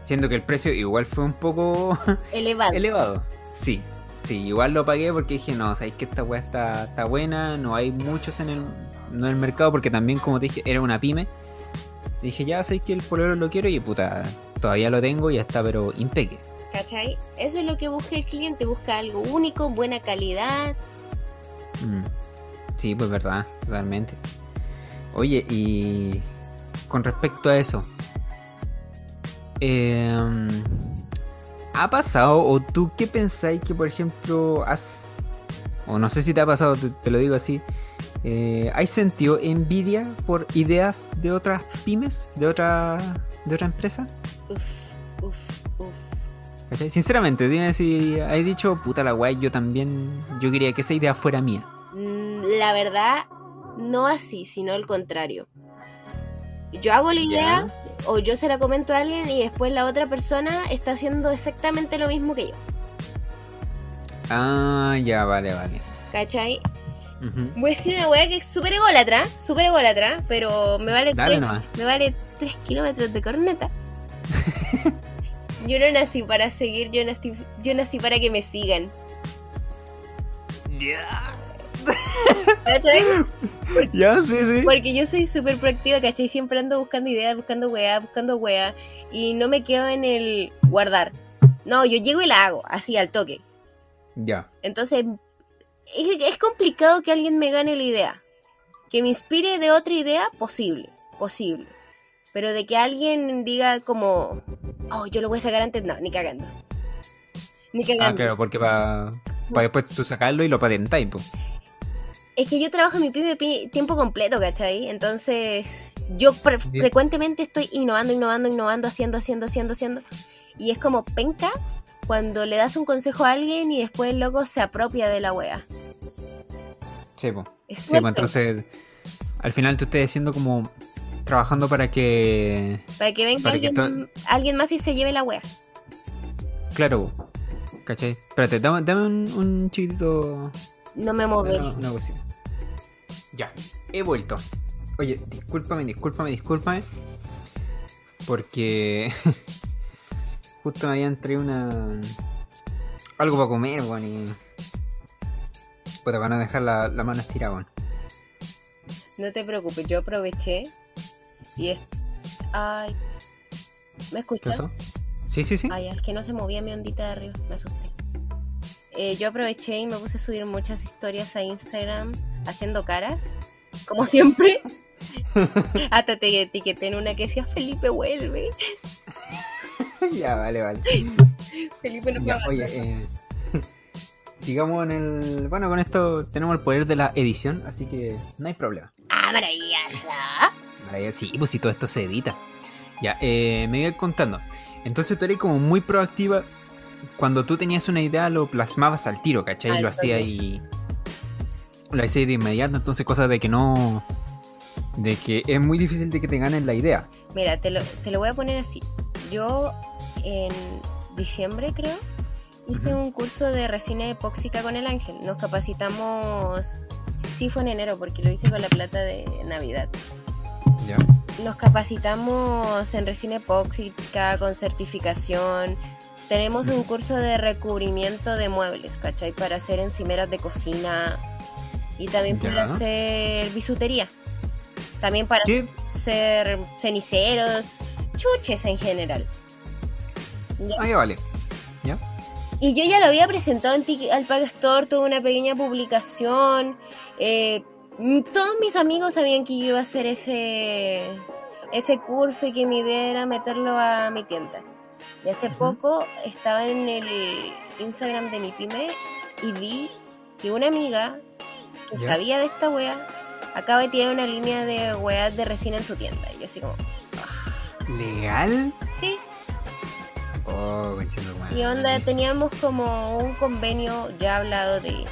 Siendo que el precio igual fue un poco [LAUGHS] Elevado. elevado. Sí, sí, igual lo pagué porque dije, no, sabéis que esta weá está, está buena, no hay muchos en el, no en el mercado porque también, como te dije, era una pyme. Dije, ya sabéis que el polero lo quiero y puta, todavía lo tengo y ya está, pero impeque. ¿Cachai? Eso es lo que busca el cliente, busca algo único, buena calidad. Mm. Sí, pues verdad, totalmente. Oye, y con respecto a eso, em, ¿ha pasado o tú qué pensáis que, por ejemplo, has, o no sé si te ha pasado, te, te lo digo así, eh, ¿hay sentido envidia por ideas de otras pymes, de otra, de otra empresa? Uf, uf, uf. ¿Cachai? Sinceramente, dime si hay dicho, puta la guay, yo también, yo quería que esa idea fuera mía. Mm, La verdad, no así, sino al contrario. Yo hago la idea o yo se la comento a alguien y después la otra persona está haciendo exactamente lo mismo que yo. Ah, ya, vale, vale. ¿Cachai? Voy a decir una weá que es súper ególatra, súper ególatra, pero me vale, Dale tres, me vale 3 kilómetros de corneta. [LAUGHS] yo no nací para seguir, yo nací, yo nací para que me sigan. ¿Cachai? [LAUGHS] Ya, sí, sí. Porque yo soy súper proactiva, ¿cachai? Siempre ando buscando ideas, buscando weá, buscando weá. Y no me quedo en el guardar. No, yo llego y la hago, así al toque. Ya. Entonces, es, es complicado que alguien me gane la idea. Que me inspire de otra idea, posible, posible. Pero de que alguien diga como, oh, yo lo voy a sacar antes, no, ni cagando. Ni Ah, cagando. claro, porque para después tú sacarlo y lo patentáis, pues. Es que yo trabajo en mi pyme tiempo completo, ¿cachai? Entonces, yo fre- frecuentemente estoy innovando, innovando, innovando, haciendo, haciendo, haciendo, haciendo. Y es como penca cuando le das un consejo a alguien y después el loco se apropia de la wea. Sí, pues. Es Sí, pues entonces al final tú estés haciendo como trabajando para que Para que venga para que alguien, alguien más y se lleve la wea. claro ¿cachai? espérate dame, dame un, un chiquitito No me moveré. una cosita ya he vuelto oye discúlpame discúlpame discúlpame porque [LAUGHS] justo me habían traído una algo para comer weón y puta van a dejar la, la mano estirada weón. No te preocupes, yo aproveché y es... Ay. ¿Me ¿qué escuchas? pasó? sí sí sí Ay, es que no se movía mi ondita de arriba, me asusté. Eh, yo aproveché y me puse a subir muchas historias a Instagram haciendo caras, como siempre. [LAUGHS] Hasta te etiqueté en una que decía Felipe vuelve. [LAUGHS] ya vale vale Felipe no Ya, puede oye, eh, sigamos en el. Bueno, con esto tenemos el poder de la edición, así que no hay problema. ¡Ah, maravillosa! Vale, sí, pues si todo esto se edita. Ya, eh, me iba contando. Entonces tú eres como muy proactiva. Cuando tú tenías una idea, lo plasmabas al tiro, ¿cachai? Al lo toque. y. Lo hacías de inmediato, entonces cosas de que no. De que es muy difícil de que te ganen la idea. Mira, te lo, te lo voy a poner así. Yo en diciembre, creo, hice un curso de resina epóxica con el ángel. Nos capacitamos. Sí, fue en enero, porque lo hice con la plata de Navidad. Ya. Nos capacitamos en resina epóxica, con certificación. Tenemos un curso de recubrimiento de muebles, ¿cachai? Para hacer encimeras de cocina y también Ya. para hacer bisutería. También para ¿Qué? ser ceniceros, chuches en general. Ya. Ah, ya vale. ¿Ya? Y yo ya lo había presentado en Tiki- al Pack Store, tuve una pequeña publicación. eh, todos mis amigos sabían que yo iba a hacer ese, ese curso y que mi idea era meterlo a mi tienda. Y hace poco estaba en el Instagram de mi pyme y vi que una amiga que sabía de esta wea acaba de tirar una línea de weas de resina en su tienda. Y yo así como, ¿Legal? sí, Oh. Y onda, teníamos como un convenio ya hablado de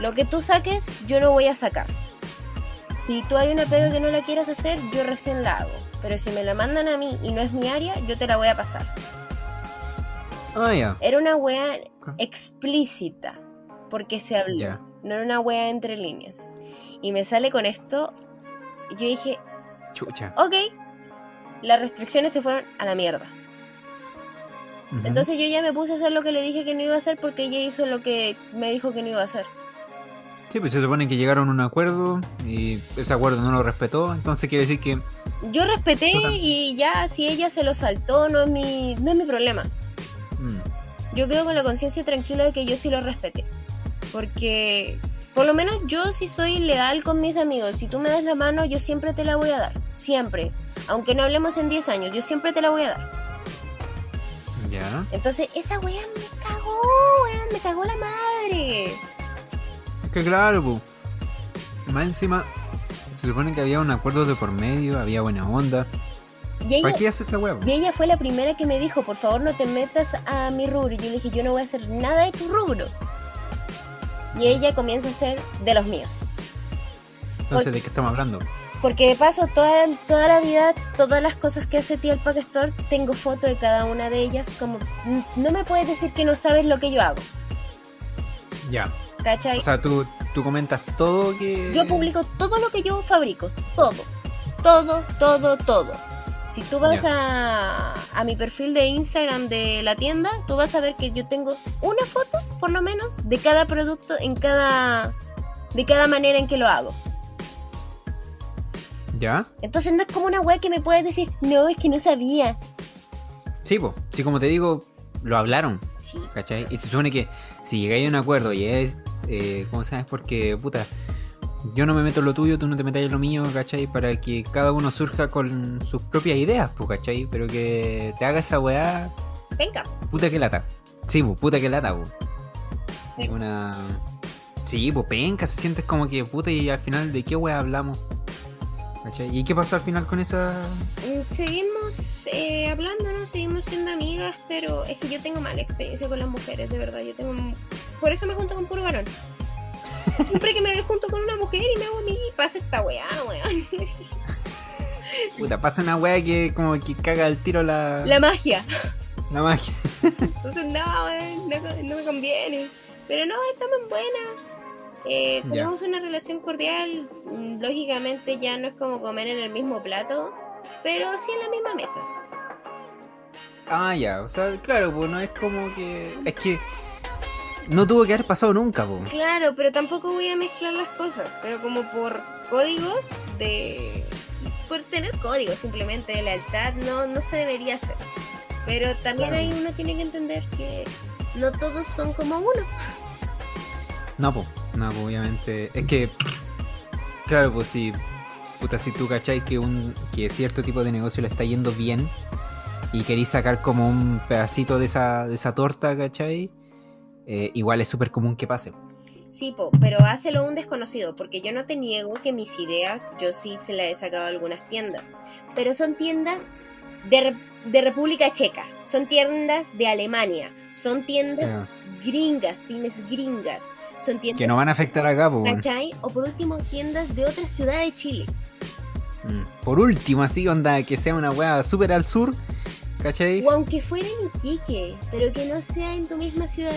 lo que tú saques, yo no voy a sacar. Si tú hay una pega que no la quieras hacer, yo recién la hago. Pero si me la mandan a mí y no es mi área, yo te la voy a pasar. Ah, ya. Era una wea explícita, porque se habló. Ya. No era una wea entre líneas. Y me sale con esto, y yo dije, Chucha. ok, las restricciones se fueron a la mierda. Entonces yo ya me puse a hacer lo que le dije que no iba a hacer porque ella hizo lo que me dijo que no iba a hacer. Sí, pues se supone que llegaron a un acuerdo y ese acuerdo no lo respetó, entonces quiere decir que... Yo respeté y ya si ella se lo saltó no es mi no es mi problema. Yo quedo con la conciencia tranquila de que yo sí lo respeté. Porque por lo menos yo sí soy leal con mis amigos. Si tú me das la mano, yo siempre te la voy a dar. Siempre. Aunque no hablemos en 10 años, yo siempre te la voy a dar. ya. Entonces, esa wea me cagó, weón, me cagó la madre. Es que claro, pues. Más encima, se supone que había un acuerdo de por medio, había buena onda. Y ella, ¿Para qué hace esa po? Y ella fue la primera que me dijo, por favor no te metas a mi rubro. Y yo le dije, yo no voy a hacer nada de tu rubro. Y ella comienza a ser de los míos. Entonces, ¿de qué estamos hablando? Porque de paso, toda, toda la vida, todas las cosas que hace tía el Pack Store, tengo foto de cada una de ellas. Como, no me puedes decir que no sabes lo que yo hago. Ya. ¿Cachai? O sea, tú, tú comentas todo que... yo publico todo lo que yo fabrico. Todo. Todo, todo, todo. Si tú vas a, a mi perfil de Instagram de la tienda, tú vas a ver que yo tengo una foto, por lo menos, de cada producto en cada de cada manera en que lo hago. ¿Ya? Entonces no es como una weá que me puedes decir, no, es que no sabía. Sí, pues. Sí, como te digo, lo hablaron. Sí, ¿Cachai? Y se supone que si llegáis a un acuerdo y es, eh, ¿cómo sabes? Porque, puta, yo no me meto en lo tuyo, tú no te metas en lo mío, ¿cachai? Para que cada uno surja con sus propias ideas, pues, ¿cachai? Pero que te haga esa weá, venga. puta que lata. Sí, pues, puta que lata, pues. Sí. Una... Sí, pues penca, se sientes como que, puta, y al final, ¿de qué weá hablamos? ¿Cachai? ¿Y qué pasó al final con esa...? Mm, Seguimos eh, hablando, ¿no? Seguimos siendo amigas, pero es que yo tengo mala experiencia con las mujeres, de verdad. Yo tengo... Por eso me junto con puro varón. Siempre que me junto con una mujer y me hago amiga y pasa esta weá, weón. [LAUGHS] Puta, pasa una weá que como que caga el tiro la, La magia. la magia. [LAUGHS] Entonces, no, weón, no, no me conviene. Pero no, estamos buenas. Eh, tenemos una relación cordial. Mm, Lógicamente ya no es como comer en el mismo plato, pero sí en la misma mesa. Ah, ya, o sea, claro, pues no es como que. Es que. No tuvo que haber pasado nunca, pues. Claro, pero tampoco voy a mezclar las cosas, pero como por códigos de... Por tener códigos simplemente de lealtad no, no se debería hacer. Pero también Claro. ahí uno tiene que entender que no todos son como uno. No, pues. No, pues obviamente. Es que. Claro, pues si. Puta, si tú cacháis que un. que cierto tipo de negocio le está yendo bien. Y queréis sacar como un pedacito de esa, de esa torta, ¿cachai? Eh, igual es súper común que pase. Sí, po, pero hácelo un desconocido, porque yo no te niego que mis ideas, yo sí se las he sacado a algunas tiendas, pero son tiendas de, de República Checa, son tiendas de Alemania, son tiendas gringas, pymes gringas, son tiendas Que no van a afectar acá, bueno. ¿Cachai? O por último, tiendas de otra ciudad de Chile. Mm. Por último, así, onda, que sea una weá súper al sur, ¿cachai? O aunque fuera en Iquique, pero que no sea en tu misma ciudad.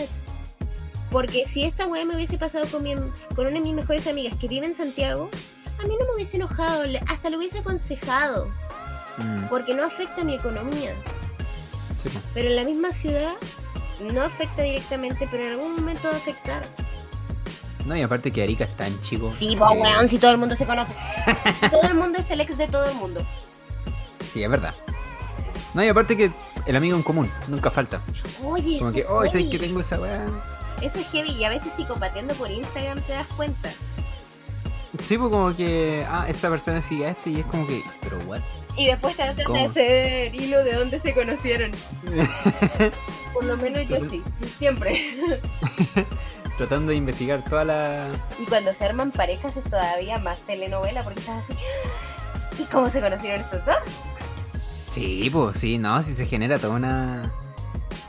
Porque si esta weá me hubiese pasado con, mi, con una de mis mejores amigas que vive en Santiago, a mí no me hubiese enojado, hasta lo hubiese aconsejado, Mm, porque no afecta a mi economía. sí. Pero en la misma ciudad no afecta directamente, pero en algún momento va a afectar. No, y aparte que Arica es tan chico. Sí, pues weón, si todo el mundo se conoce. todo el mundo es el ex de todo el mundo. Sí, es verdad. No, y aparte que el amigo en común nunca falta. Oye, Como que, oh, es que tengo esa weá. Eso es heavy y a veces psicopateando por Instagram te das cuenta. Sí, pues como que, ah, esta persona sigue a este y es como que, pero what? Y después tratan de ¿Cómo? hacer hilo de dónde se conocieron. [LAUGHS] Por lo menos yo sí, siempre. [LAUGHS] Tratando de investigar toda la. Y cuando se arman parejas es todavía más telenovela porque estás así. [GASPS] ¿Y cómo se conocieron estos dos? Sí, pues sí, no, si se genera toda una.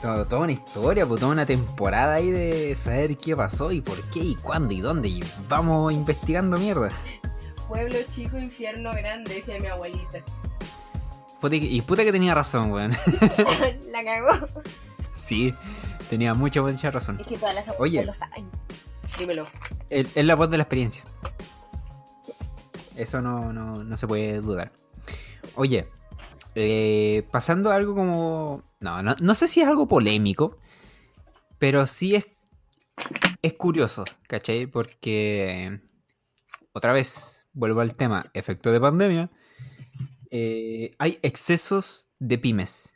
To- Toda una historia, pues toda una temporada ahí de saber qué pasó y por qué y cuándo y dónde. Y vamos investigando mierda. Pueblo chico, infierno grande, decía mi abuelita. Puta Y puta que tenía razón, weón. [LAUGHS] [LAUGHS] La cagó. Sí, tenía mucha, mucha razón. Es que todas las abuelitas Oye. lo saben. Dímelo. Es es la voz de la experiencia. Eso no, no, no se puede dudar. Oye, eh, pasando algo como... No, no, no sé si es algo polémico, pero sí es, es curioso, ¿cachai? Porque, otra vez, vuelvo al tema, efecto de pandemia, eh, hay excesos de pymes.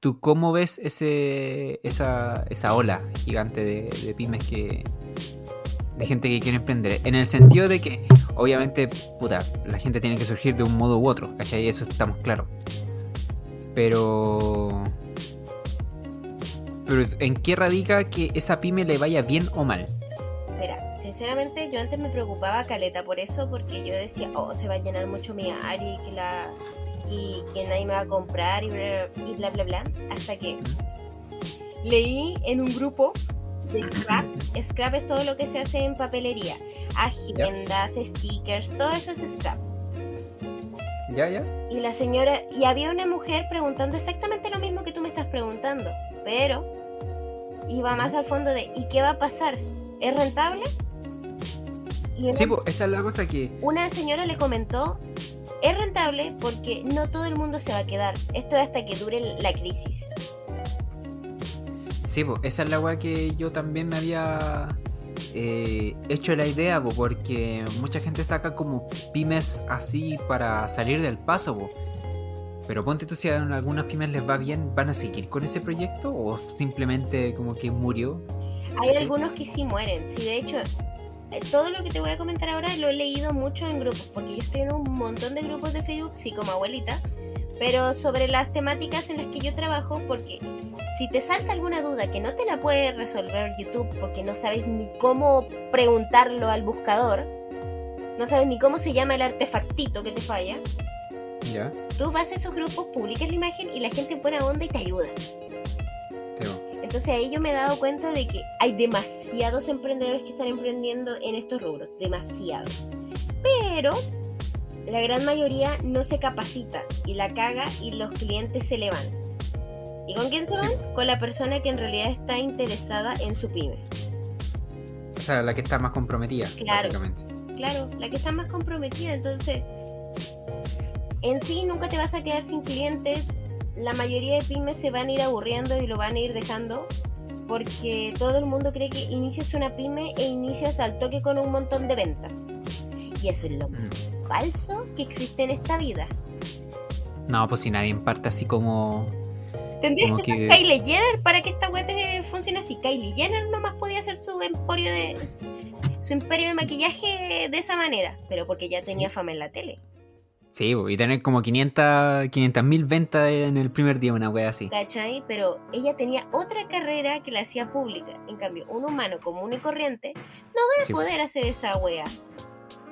¿Tú cómo ves ese, esa, esa ola gigante de, de pymes que, de gente que quiere emprender. En el sentido de que, obviamente, puta, la gente tiene que surgir de un modo u otro, ¿cachai? Eso estamos claros. Pero. Pero, ¿en qué radica que esa pyme le vaya bien o mal? Mira, sinceramente yo antes me preocupaba caleta por eso, porque yo decía, oh, se va a llenar mucho mi área y que la y que nadie me va a comprar y bla y bla bla bla, hasta que leí en un grupo de scrap, scrap es todo lo que se hace en papelería, agendas, stickers, todo eso es scrap. ¿Ya, ya? Y la señora, y había una mujer preguntando exactamente lo mismo que tú me estás preguntando, pero iba más al fondo de, ¿y qué va a pasar? ¿Es rentable? Y una, Sí, pues, esa es la cosa que. una señora le comentó, es rentable porque no todo el mundo se va a quedar, esto es hasta que dure la crisis. Sí, pues, esa es la weá que yo también me había. eh, hecho la idea, po, porque mucha gente saca como pymes así para salir del paso, po. Pero ponte tú si a algunas pymes les va bien, ¿van a seguir con ese proyecto o simplemente como que murió? Hay algunos que sí mueren. Sí, de hecho, eh, todo lo que te voy a comentar ahora lo he leído mucho en grupos, porque yo estoy en un montón de grupos de Facebook, sí, como abuelita, pero sobre las temáticas en las que yo trabajo, porque si te salta alguna duda que no te la puede resolver YouTube, porque no sabes ni cómo preguntarlo al buscador, no sabes ni cómo se llama el artefactito que te falla, Ya. tú vas a esos grupos, publicas la imagen y la gente en buena onda y te ayuda. Entonces ahí yo me he dado cuenta de que hay demasiados emprendedores que están emprendiendo en estos rubros, demasiados. Pero la gran mayoría no se capacita y la caga y los clientes se le van. ¿Y con quién se Sí. van? Con la persona que en realidad está interesada en su pyme. O sea, la que está más comprometida, Claro. básicamente. Claro, la que está más comprometida. Entonces, en sí nunca te vas a quedar sin clientes. La mayoría de pymes se van a ir aburriendo y lo van a ir dejando. Porque todo el mundo cree que inicias una pyme e inicias al toque con un montón de ventas. Y eso es lo más Mm. falso que existe en esta vida. No, pues si nadie parte así como. Tendrías Como que ser que- Kylie Jenner para que esta web te funcione así. Kylie Jenner nomás podía hacer su emporio de su imperio de maquillaje de esa manera, pero porque ya tenía Sí. fama en la tele. Sí, y tener como 500 mil ventas en el primer día, una wea así. ¿Cachai? Pero ella tenía otra carrera que la hacía pública. En cambio, un humano común y corriente no va a Sí. poder hacer esa wea.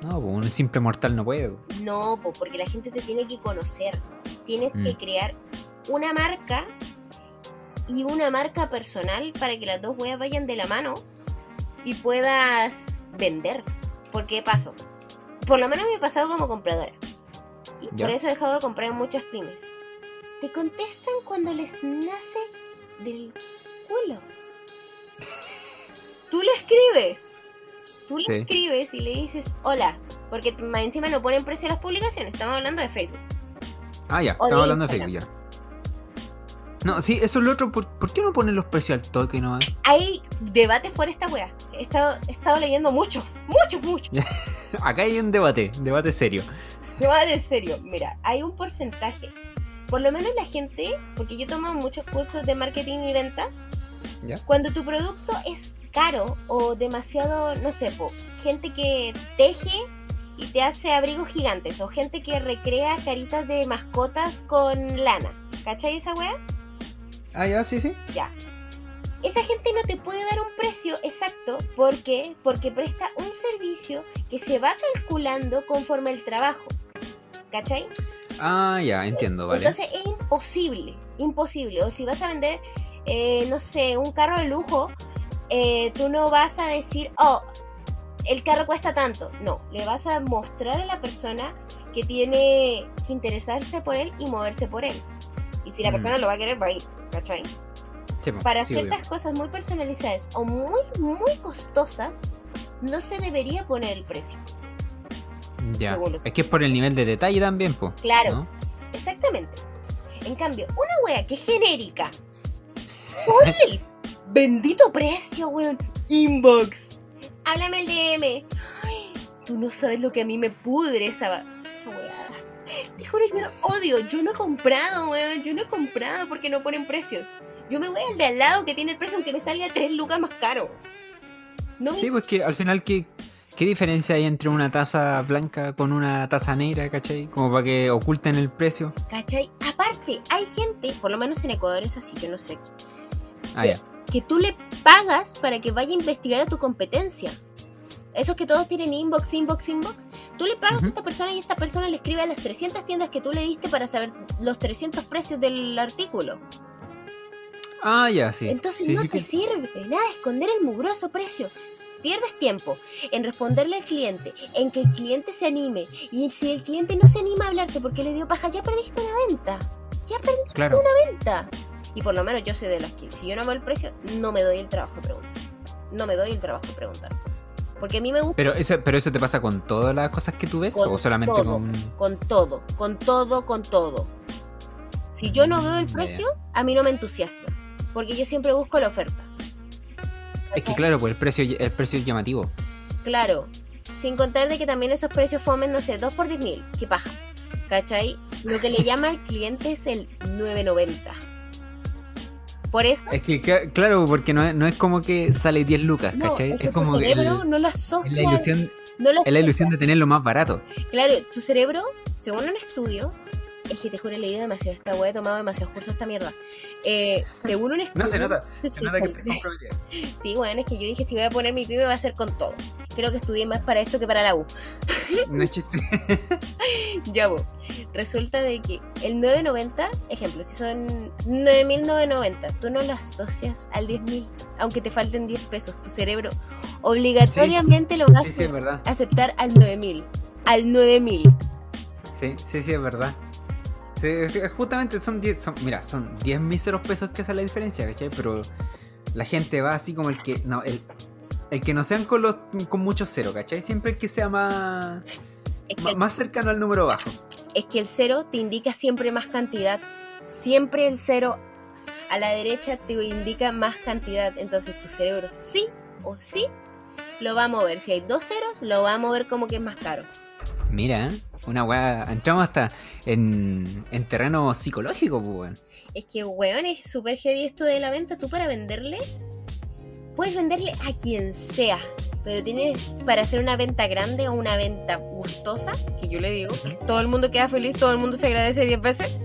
No, pues un simple mortal no puede. po. No, po, porque la gente te tiene que conocer. Tienes Mm. que crear una marca y una marca personal para que las dos weas vayan de la mano y puedas vender. Porque paso. Por lo menos me ha pasado como compradora. Y Ya. por eso he dejado de comprar en muchas pymes. Te contestan cuando les nace del culo. [LAUGHS] Tú le escribes. Tú le Sí. escribes y le dices hola. Porque más encima no ponen precio a las publicaciones. Estamos hablando de Facebook. Ah, ya, estamos hablando de. Facebook ya. No, sí, eso es lo otro. ¿Por, por qué no ponen los precios al toque no? Hay debates por esta wea. He estado, he estado leyendo muchos, muchos, muchos. [LAUGHS] Acá hay un debate, un debate serio. Debates en serio. Mira, hay un porcentaje. Por lo menos la gente, porque yo tomo muchos cursos de marketing y ventas, ¿Ya? cuando tu producto es caro o demasiado, no sé, po, gente que teje y te hace abrigos gigantes o gente que recrea caritas de mascotas con lana. ¿Cachai esa wea? Ah, ya, sí, sí. Ya. Esa gente no te puede dar un precio exacto porque porque presta un servicio que se va calculando conforme el trabajo. ¿Cachai? Ah, ya, entiendo, vale. Entonces es imposible, imposible. O si vas a vender, eh, no sé, un carro de lujo, eh, tú no vas a decir, oh, el carro cuesta tanto. No, le vas a mostrar a la persona que tiene que interesarse por él y moverse por él. Y si la Mm. persona lo va a querer, va a ir, ¿cachai? Sí, po, Para sí, obvio. ciertas cosas muy personalizadas o muy, muy costosas, no se debería poner el precio. Ya. Es que es por el nivel de detalle también, po. Claro. ¿no? Exactamente. En cambio, una wea que es genérica. El [LAUGHS] bendito precio, weón. Inbox. Háblame el DM. Ay, tú no sabes lo que a mí me pudre esa, esa wea. Te juro que yo odio. Yo no he comprado, weón. Yo no he comprado porque no ponen precios. Yo me voy al de al lado que tiene el precio aunque me salga 3 lucas más caro. No Sí, pues que al final, ¿qué, ¿qué diferencia hay entre una taza blanca con una taza negra, cachai? Como para que oculten el precio. ¿Cachai? Aparte, hay gente, por lo menos en Ecuador es así, yo no sé, Ah, ya. Que tú le pagas para que vaya a investigar a tu competencia. Esos que todos tienen inbox, inbox, inbox. Tú le pagas a esta persona y esta persona le escribe a las 300 tiendas que tú le diste para saber los 300 precios del artículo. Ah, ya, sí. Entonces Sí, no sí te que- sirve de nada esconder el mugroso precio. Pierdes tiempo en responderle al cliente, en que el cliente se anime. Y si el cliente no se anima a hablarte porque le dio paja, ya perdiste una venta. Ya perdiste Claro. venta. Y por lo menos yo soy de las que si yo no veo el precio, no me doy el trabajo de preguntar. No me doy el trabajo de preguntar. Porque a mí me gusta Pero eso, pero eso te pasa con todas las cosas que tú ves Con o solamente todo. con. con todo, con todo, con todo. Si yo no veo el Mm, precio, a mí no me entusiasma. Porque yo siempre busco la oferta. Es que claro, pues el precio, el precio es llamativo. Claro. Sin contar de que también esos precios fomen, no sé, 2 por 10 mil. ¿Qué paja? ¿Cachai? Lo que le llama al cliente es el 990. Por eso. Es que, claro, porque no es, no es como que sale 10 lucas, no, ¿cachai? Es, que como tu cerebro no lo asocia. Es la ilusión, no lo es la ilusión de tenerlo más barato. Claro, tu cerebro, según un estudio, es que te juro, he leído demasiado esta web, he tomado demasiado curso esta mierda. Eh, según un estudio. [LAUGHS] no se nota, [LAUGHS] se sí, nota que [LAUGHS] te Sí, bueno, es que yo dije, si voy a poner mi pyme, va a ser con todo. Creo que estudié más para esto que para la U. No es chiste. ya, vos. Resulta de que el 990, ejemplo, si son 9.990, tú no lo asocias al 10.000, aunque te falten 10 pesos. Tu cerebro obligatoriamente lo va a sí, sí, es verdad. aceptar al 9.000. Al 9.000. Sí, sí, sí, es verdad. Sí, justamente son 10, son, mira, son 10 míseros pesos que hace la diferencia, ¿cachai? Pero la gente va así como el que, no, el, el que no sean con, los, con muchos ceros, ¿cachai? Siempre el que sea más, más cercano al número bajo. Es que el cero te indica siempre más cantidad. Siempre el cero a la derecha te indica más cantidad. Entonces tu cerebro sí o sí lo va a mover. Si hay dos ceros, lo va a mover como que es más caro. Mira, ¿eh? Una weá, entramos hasta en, en terreno psicológico, pues, weón. Es que, weón, es súper heavy esto de la venta. Tú para venderle, puedes venderle a quien sea, pero tienes para hacer una venta grande o una venta gustosa, que yo le digo, que todo el mundo queda feliz, todo el mundo se agradece 10 veces.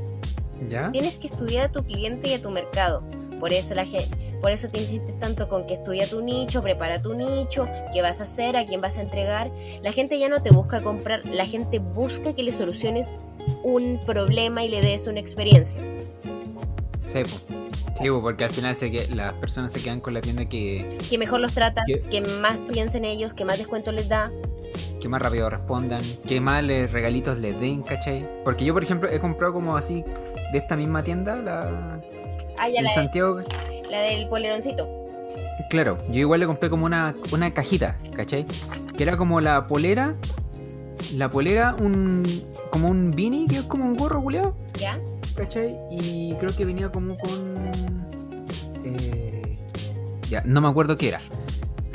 ¿Ya? Tienes que estudiar a tu cliente y a tu mercado. Por eso la gente por eso te insistes tanto con que estudia tu nicho, prepara tu nicho, qué vas a hacer, a quién vas a entregar. La gente ya no te busca comprar, la gente busca que le soluciones un problema y le des una experiencia. Sí, sí porque al final sé que las personas se quedan con la tienda que... Que mejor los trata, que, más piensen ellos, que más descuento les da que más rápido respondan, que más regalitos les den, ¿cachai? Porque yo, por ejemplo, he comprado como así de esta misma tienda, la... Ah, en Santiago la del poleroncito. Claro, yo igual le compré como una, una cajita, ¿cachai? Que era como la polera, la polera, un como un beanie, que es como un gorro culeado. ¿Ya? ¿Cachai? Y creo que venía como con... Eh, ya, no me acuerdo qué era.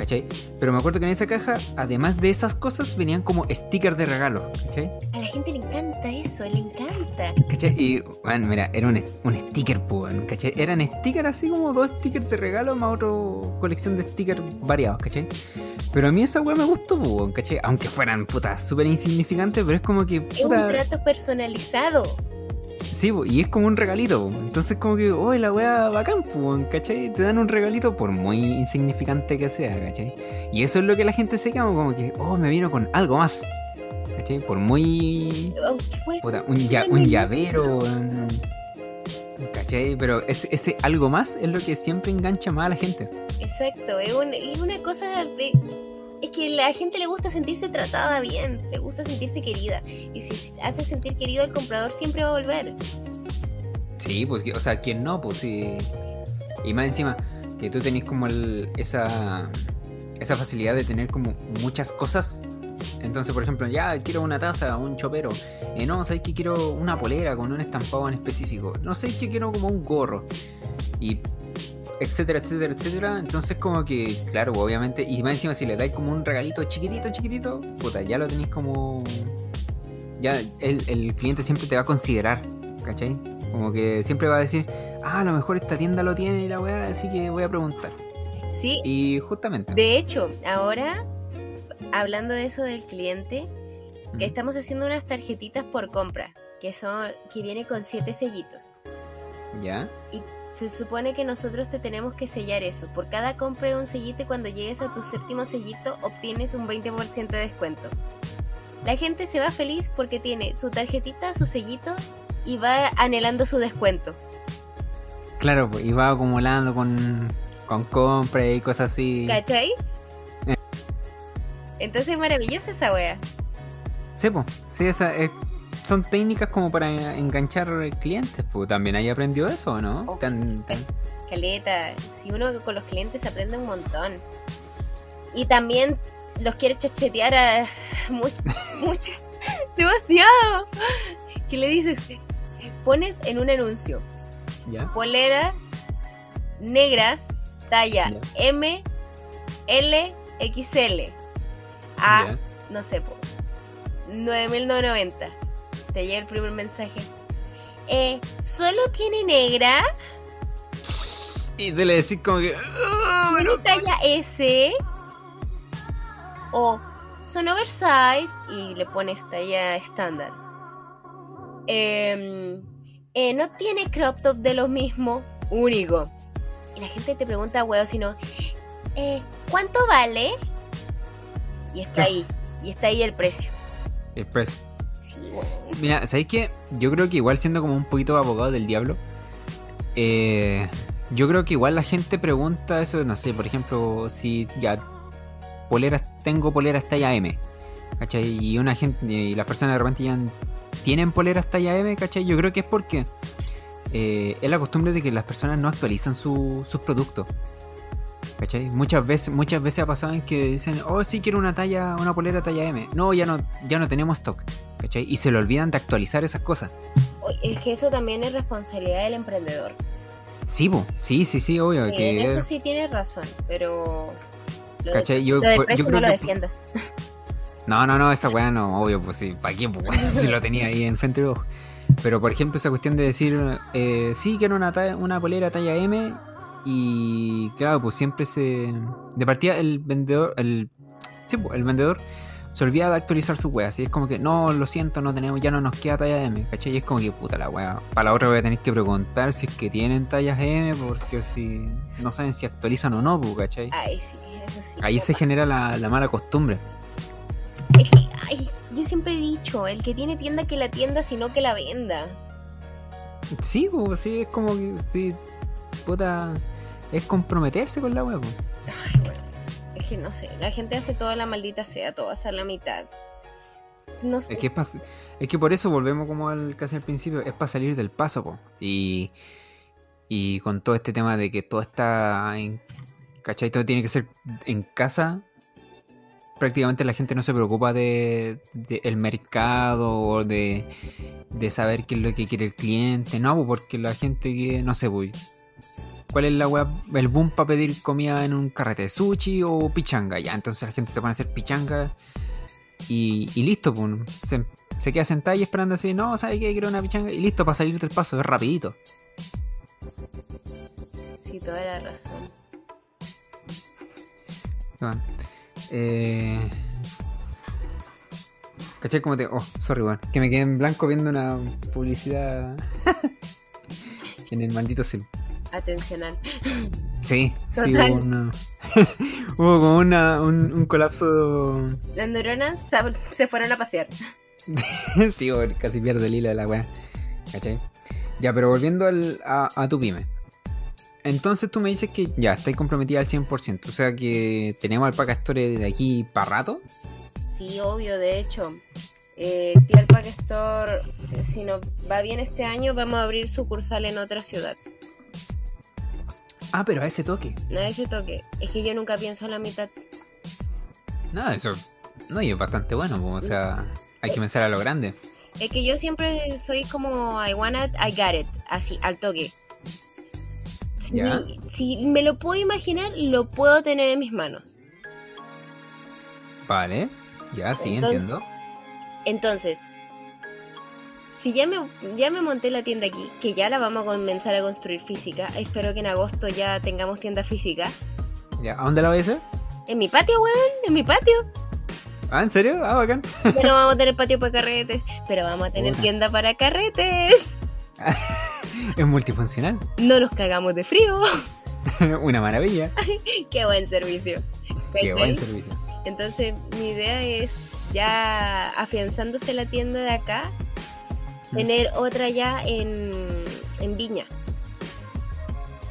¿Cachai? Pero me acuerdo que en esa caja, además de esas cosas, venían como stickers de regalo, ¿cachai? A la gente le encanta eso, le encanta. ¿cachai? Y, bueno, mira, era un, un sticker, pues, ¿cachai? Eran stickers así como dos stickers de regalo más otra colección de stickers variados, ¿cachai? Pero a mí esa weá me gustó, ¿cachai? Aunque fueran, putas, súper insignificantes, pero es como que... Es un trato personalizado. Sí, y es como un regalito. Entonces, como que, oh, la weá bacán, ¿cachai? Te dan un regalito por muy insignificante que sea, ¿cachai? Y eso es lo que la gente se queda como que, oh, me vino con algo más. ¿cachai? Por muy. Puta, un, un llavero, ¿cachai? Pero ese, ese algo más es lo que siempre engancha más a la gente. Exacto, es, es una cosa. De es que la gente le gusta sentirse tratada bien, le gusta sentirse querida. Y si hace sentir querido el comprador, siempre va a volver. Sí, pues, o sea, ¿quién no? Pues sí. Y más encima, que tú tenés como esa, esa facilidad de tener como muchas cosas. Entonces, por ejemplo, ya quiero una taza, un chopero. Eh, no, sabes que quiero una polera con un estampado en específico. No sé que quiero como un gorro. Y etcétera, etcétera, etcétera. Entonces como que, claro, obviamente, y más encima si le dais como un regalito chiquitito, chiquitito, puta, ya lo tenéis como... Ya el, el cliente siempre te va a considerar, ¿cachai? Como que siempre va a decir, ah, a lo mejor esta tienda lo tiene y la weá, así que voy a preguntar. Sí. Y justamente. De hecho, ahora, hablando de eso del cliente, que estamos haciendo unas tarjetitas por compra, que son, que viene con siete sellitos. ¿Ya? Y se supone que nosotros te tenemos que sellar eso. Por cada compra de un sellito y cuando llegues a tu séptimo sellito obtienes un 20% de descuento. La gente se va feliz porque tiene su tarjetita, su sellito y va anhelando su descuento. Claro, pues, y va acumulando con, con compras y cosas así. ¿Cachai? Eh. Entonces es maravillosa esa wea. Sí, pues, sí, esa es son técnicas como para enganchar clientes, pues también ahí aprendió eso, ¿no? Oh, caleta, si uno con los clientes aprende un montón. Y también los quiere chochetear a mucho, [LAUGHS] mucho, demasiado. ¿Qué le dices? Pones en un anuncio poleras negras, talla M LXL a, Ya. no sé, po, 9990. Te llega el primer mensaje. Eh, ¿Solo tiene negra? Y te le decís como que. "Ah, ¿Tiene talla S? O son oversize y le pones talla estándar. Em, eh, no tiene crop top de lo mismo, único. Y la gente te pregunta, huevo, si no, eh, ¿cuánto vale? Y está [LAUGHS] ahí, y está ahí el precio. Sí, huevo. Mira, ¿sabéis qué? Yo creo que igual siendo como un poquito abogado del diablo, eh, yo creo que igual la gente pregunta eso, no sé, por ejemplo, si ya poleras, tengo poleras talla M, ¿cachai? Y una gente, y las personas de repente ya tienen poleras talla M, ¿cachai? Yo creo que es porque eh, es la costumbre de que las personas no actualizan su- sus productos. ¿Cachai? Muchas veces, muchas veces ha pasado en que dicen, oh sí quiero una talla, una polera talla M. No, ya no, ya no tenemos stock. ¿Cachai? Y se le olvidan de actualizar esas cosas. Es que eso también es responsabilidad del emprendedor. Sí, bo, sí, sí, sí, obvio. Sí, que en eso sí tienes razón, pero... Lo, de- ¿Cachai? Yo- lo del yo precio creo no lo defiendas. No, no, no, esa weá no, obvio, pues sí, ¿para qué? Pues, [LAUGHS] [LAUGHS] si lo tenía ahí enfrente de ojo. Pero por ejemplo, esa cuestión de decir, eh, sí, quiero una, talla- una polera talla M. Y claro, pues siempre se. De partida, el vendedor, el. Sí, pues, el vendedor se olvida de actualizar su weá. Así es como que, no, lo siento, no tenemos, ya no nos queda talla M, ¿cachai? Y es como que, puta la weá. Para la otra voy a tener que preguntar si es que tienen tallas M, porque si. No saben si actualizan o no, pues, ¿cachai? Ay, sí, eso sí. Ahí se pasa. genera la, la mala costumbre. Es que, ay, yo siempre he dicho, el que tiene tienda que la tienda, sino que la venda. Sí, pues sí, es como que, sí, puta, es comprometerse con la. Ay, bueno, es que no sé, la gente hace toda la maldita sea, todo hacer la mitad. No sé. Es que, es, pa- es que por eso volvemos como al casi al principio, es para salir del paso, po. Y, y con todo este tema de que todo está en, ¿cachai? Todo tiene que ser en casa. Prácticamente la gente no se preocupa de, de el mercado o de, de saber qué es lo que quiere el cliente. No, po, porque la gente que, no sé, pues, ¿Cuál es la web? El boom para pedir comida en un carrete? ¿Sushi o pichanga? Ya, entonces la gente se pone a hacer pichanga y, y listo, pues. Se, se queda sentada y esperando así, no, ¿sabes qué? Quiero una pichanga y listo para salir del paso, es rapidito. Sí, toda la razón. Weón. Eh... ¿Cachai? Como te... Oh, sorry, weón. Que me quedé en blanco viendo una publicidad [LAUGHS] en el maldito cel. Atencional. Sí, sí, hubo, una... [LAUGHS] hubo como una, un, un colapso Las neuronas se fueron a pasear. [LAUGHS] sí, casi pierde el hilo de la weá. ¿Cachai? Ya, pero volviendo al- a, a tu pyme. Entonces tú me dices que ya estáis comprometida al 100%. O sea que tenemos al Paca Store de aquí para rato. Sí, obvio, de hecho. Eh, Tía Alpaca Store, eh, si nos va bien este año, vamos a abrir sucursal en otra ciudad. Ah, pero a ese toque. Nada de ese toque. Es que yo nunca pienso en la mitad. Nada, eso. No, y es bastante bueno. po, O sea, hay que pensar a lo grande. Es que yo siempre soy como I want it, I got it. Así, al toque. Si, Ya. si me lo puedo imaginar, lo puedo tener en mis manos. Vale. Ya, sí, Entonces- entiendo. Entonces, si ya me, ya me monté la tienda aquí, que ya la vamos a comenzar a construir física, espero que en agosto ya tengamos tienda física. Ya, ¿a dónde la vais a hacer? En mi patio, weón, en mi patio. Ah, ¿en serio? Ah, bacán. Ya no [LAUGHS] vamos a tener patio para carretes, pero vamos a tener tienda para carretes. [LAUGHS] es multifuncional. No nos cagamos de frío. [LAUGHS] Una maravilla. Qué buen servicio. Qué buen servicio. Entonces, mi idea es ya afianzándose la tienda de acá. Tener otra ya en, en Viña.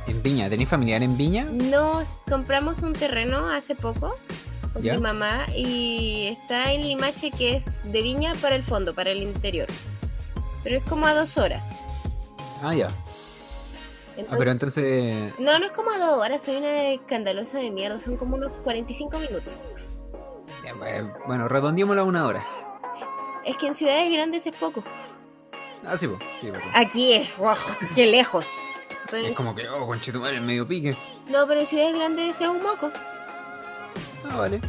En Viña, ¿tenéis familiar en Viña? Nos compramos un terreno hace poco con ¿Ya? mi mamá y está en Limache, que es de Viña para el fondo, para el interior. Pero es como a dos horas. Ah, ya. Ah, pero entonces. No, no es como a dos horas, soy una escandalosa de mierda, son como unos 45 minutos. pues, Bueno, redondeémoslo a una hora. Es que en ciudades grandes es poco. Ah, sí, pues. Sí. Aquí es, ¡guau! qué lejos. Pero Es como que, oh, conchetumare, el medio pique. No, pero en ciudades grandes es un moco. Ah, vale.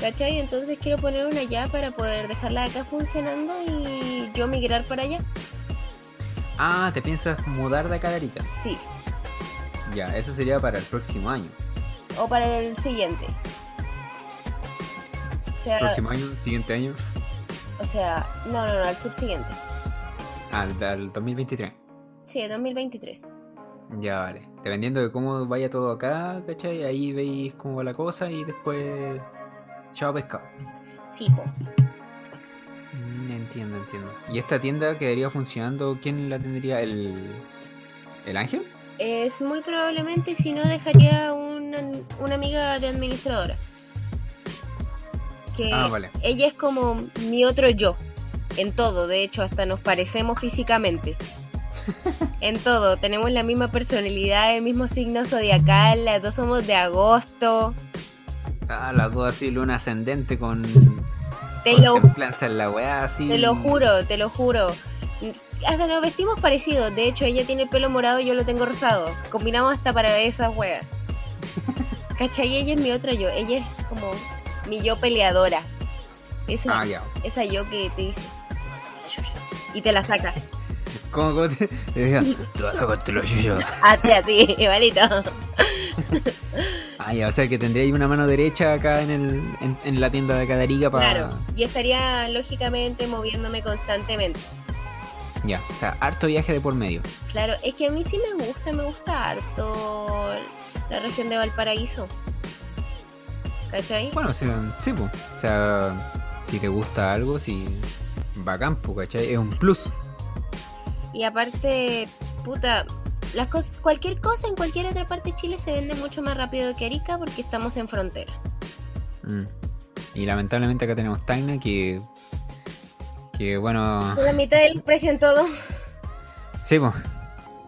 ¿Cachai? Entonces quiero poner una allá para poder dejarla acá funcionando y yo migrar para allá. Ah, ¿te piensas mudar de acá de Arica? Sí. Ya, eso sería para el próximo año. O para el siguiente. O sea, Próximo año, siguiente año. o sea, no, no, no, al subsiguiente. Al, al 2023. Sí, 2023. Ya, vale. Dependiendo de cómo vaya todo acá, ¿cachai? Ahí veis cómo va la cosa y después... Chao pescado. Sí, po. Mm, entiendo, entiendo. ¿Y esta tienda quedaría funcionando? ¿Quién la tendría? ¿El, el ángel? Es muy probablemente, si no, dejaría una, una amiga de administradora. Que Ah, vale. ella es como mi otro yo. En todo, de hecho, hasta nos parecemos físicamente. en todo, tenemos la misma personalidad, el mismo signo zodiacal, las dos somos de agosto. Ah, las dos así, luna ascendente con... Te con lo, la weá, así... te lo juro, te lo juro. Hasta nos vestimos parecidos. De hecho, ella tiene el pelo morado y yo lo tengo rosado. Combinamos hasta para esas weas. [LAUGHS] ¿Cachai? Ella es mi otra yo. Ella es como mi yo peleadora. Esa, Ah, ya. esa yo que te dice, Y te la saca. ¿Cómo, cómo te, te decía, "Te vas a sacarte lo suyo"? Así, así, igualito. Ah, ya, o sea que tendría ahí una mano derecha acá en, el, en, en la tienda de Cadarica para... Claro. Y estaría lógicamente moviéndome constantemente. Ya, o sea, harto viaje de por medio. Claro, es que a mí sí me gusta, me gusta harto la región de Valparaíso. ¿Cachai? Bueno, sea, sí, pues. O sea, si te gusta algo, si... Bacán, ¿cachai? Es un plus. Y aparte, puta, las cos- cualquier cosa en cualquier otra parte de Chile se vende mucho más rápido que Arica porque estamos en frontera. Mm. Y lamentablemente acá tenemos Tacna que... Que bueno... La mitad del precio en todo. Sí, pues.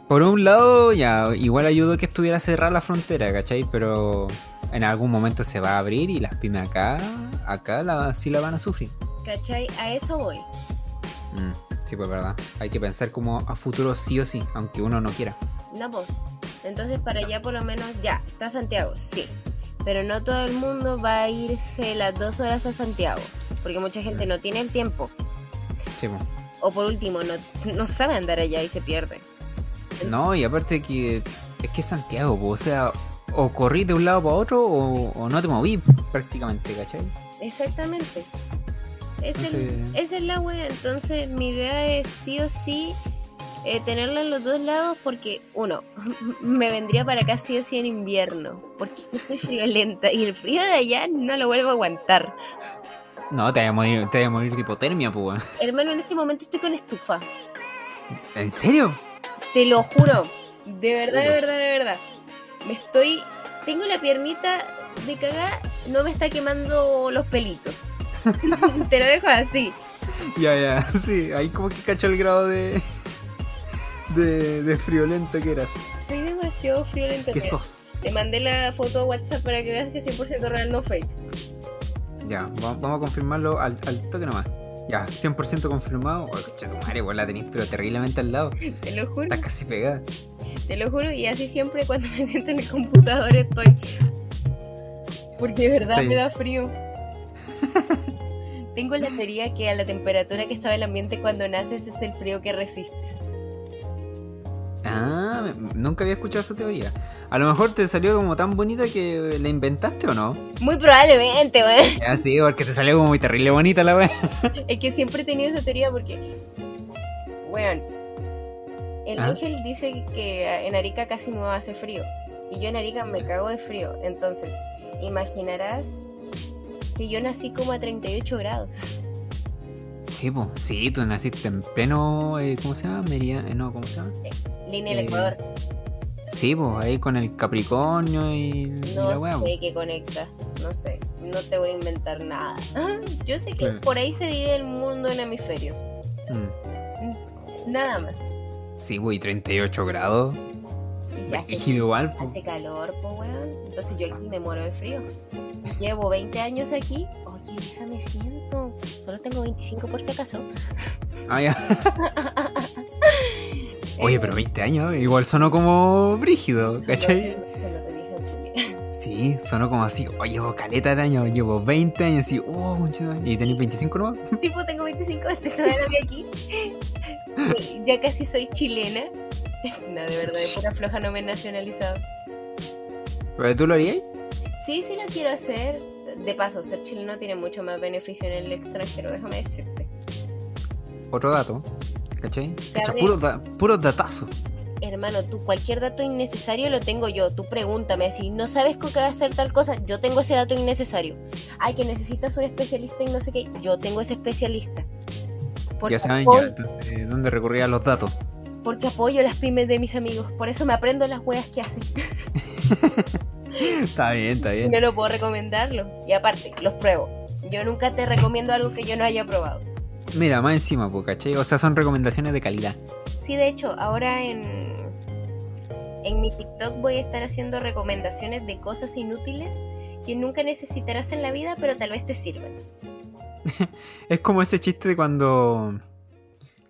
Por un lado, ya, igual ayudó que estuviera cerrada la frontera, ¿cachai? Pero en algún momento se va a abrir y las pymes acá, acá la, sí la van a sufrir. ¿Cachai? A eso voy. Mm, sí, pues verdad. Hay que pensar como a futuro sí o sí, aunque uno no quiera. No, pues. Entonces para allá por lo menos ya, está Santiago, sí. Pero no todo el mundo va a irse las dos horas a Santiago. Porque mucha gente no tiene el tiempo. Sí, pues. O por último, no, no sabe andar allá y se pierde. No, y aparte que es que es Santiago, pues, o sea, o corrí de un lado para otro o, o no te moví prácticamente, ¿cachai? Exactamente. Es el- esa es la wea. Entonces, mi idea es sí o sí eh, tenerla en los dos lados porque, uno, [LAUGHS] me vendría para acá sí o sí en invierno. Porque yo soy friolenta y el frío de allá no lo vuelvo a aguantar. No, te vas a morir, te vas a morir de hipotermia, pues. Hermano, en este momento estoy con estufa. ¿En serio? Te lo juro. De verdad, de verdad, de verdad. Me estoy. Tengo la piernita de cagar, no me está quemando los pelitos. [LAUGHS] Te lo dejo así. Ya, ya, [LAUGHS] sí, ahí como que cacho el grado de. de, de friolento que eras. Soy demasiado friolenta. ¿Qué sos? Te mandé la foto a WhatsApp para que veas que es 100% real, no fake. Ya, va- vamos a confirmarlo al, al toque nomás. Ya, 100% confirmado. Oh, coche tu madre, igual la tenéis, pero terriblemente al lado. Te lo juro, Está casi pegada. te lo juro. Y así siempre cuando [LAUGHS] me siento en el computador estoy. Porque de verdad me da frío. Tengo la teoría que a la temperatura que estaba el ambiente cuando naces es el frío que resistes. Ah, nunca había escuchado esa teoría. A lo mejor te salió como tan bonita que la inventaste o no. Muy probablemente, weón. Ya, [LAUGHS] sí, porque te salió como muy terrible bonita la wea. [LAUGHS] Es que siempre he tenido esa teoría porque, weón, el ¿Ah? ángel dice que en Arica casi no hace frío. Y yo en Arica me cago de frío. Entonces, imaginarás que yo nací como a 38 grados. Sí, pues, sí, tú naciste en pleno. eh, ¿Cómo se llama? Eh, no, ¿cómo se llama? Línea del Eh, Ecuador. Sí, pues, ahí con el Capricornio y, y la No sé qué conecta. No sé. No te voy a inventar nada. [LAUGHS] Yo sé que por ahí se divide el mundo en hemisferios. Mm. Nada más. Sí, pues, y 38 grados. Y se hace Rígido igual, pues. Hace calor, po weón. Entonces yo aquí me muero de frío. Llevo 20 años aquí. Oye, déjame siento. Solo tengo 25 por si acaso. Ah, ya. [LAUGHS] Oye, Eh, pero 20 años, igual sonó como brígido, ¿cachai? [LAUGHS] Sí, sonó como así, oh, llevo caleta de años, llevo 20 años, y, oh, ¿y tenéis 25 no? Sí, pues tengo 25, te estoy de aquí. [LAUGHS] Sí, ya casi soy chilena. [LAUGHS] No, de verdad, de pura floja no me he nacionalizado. ¿Pero tú lo harías? Sí, sí lo quiero hacer. De paso, ser chileno tiene mucho más beneficio en el extranjero, déjame decirte. Otro dato, ¿cachai? Cacha, puro, da- puro datazo. Hermano, tú cualquier dato innecesario lo tengo yo. Tú pregúntame si no sabes con qué hacer tal cosa, yo tengo ese dato innecesario. Ay, que necesitas un especialista y no sé qué, yo tengo ese especialista. Porque, Ya saben apoyo, ya dónde, dónde recurrir a los datos. Porque apoyo las pymes de mis amigos. Por eso me aprendo las weas que hacen. Está bien, está bien. No lo puedo recomendarlo. Y aparte, los pruebo. Yo nunca te recomiendo algo que yo no haya probado. Mira, más encima, pues, ¿cachai? O sea, son recomendaciones de calidad. Sí, de hecho, ahora en, en mi TikTok voy a estar haciendo recomendaciones de cosas inútiles que nunca necesitarás en la vida, pero tal vez te sirvan. [LAUGHS] Es como ese chiste de cuando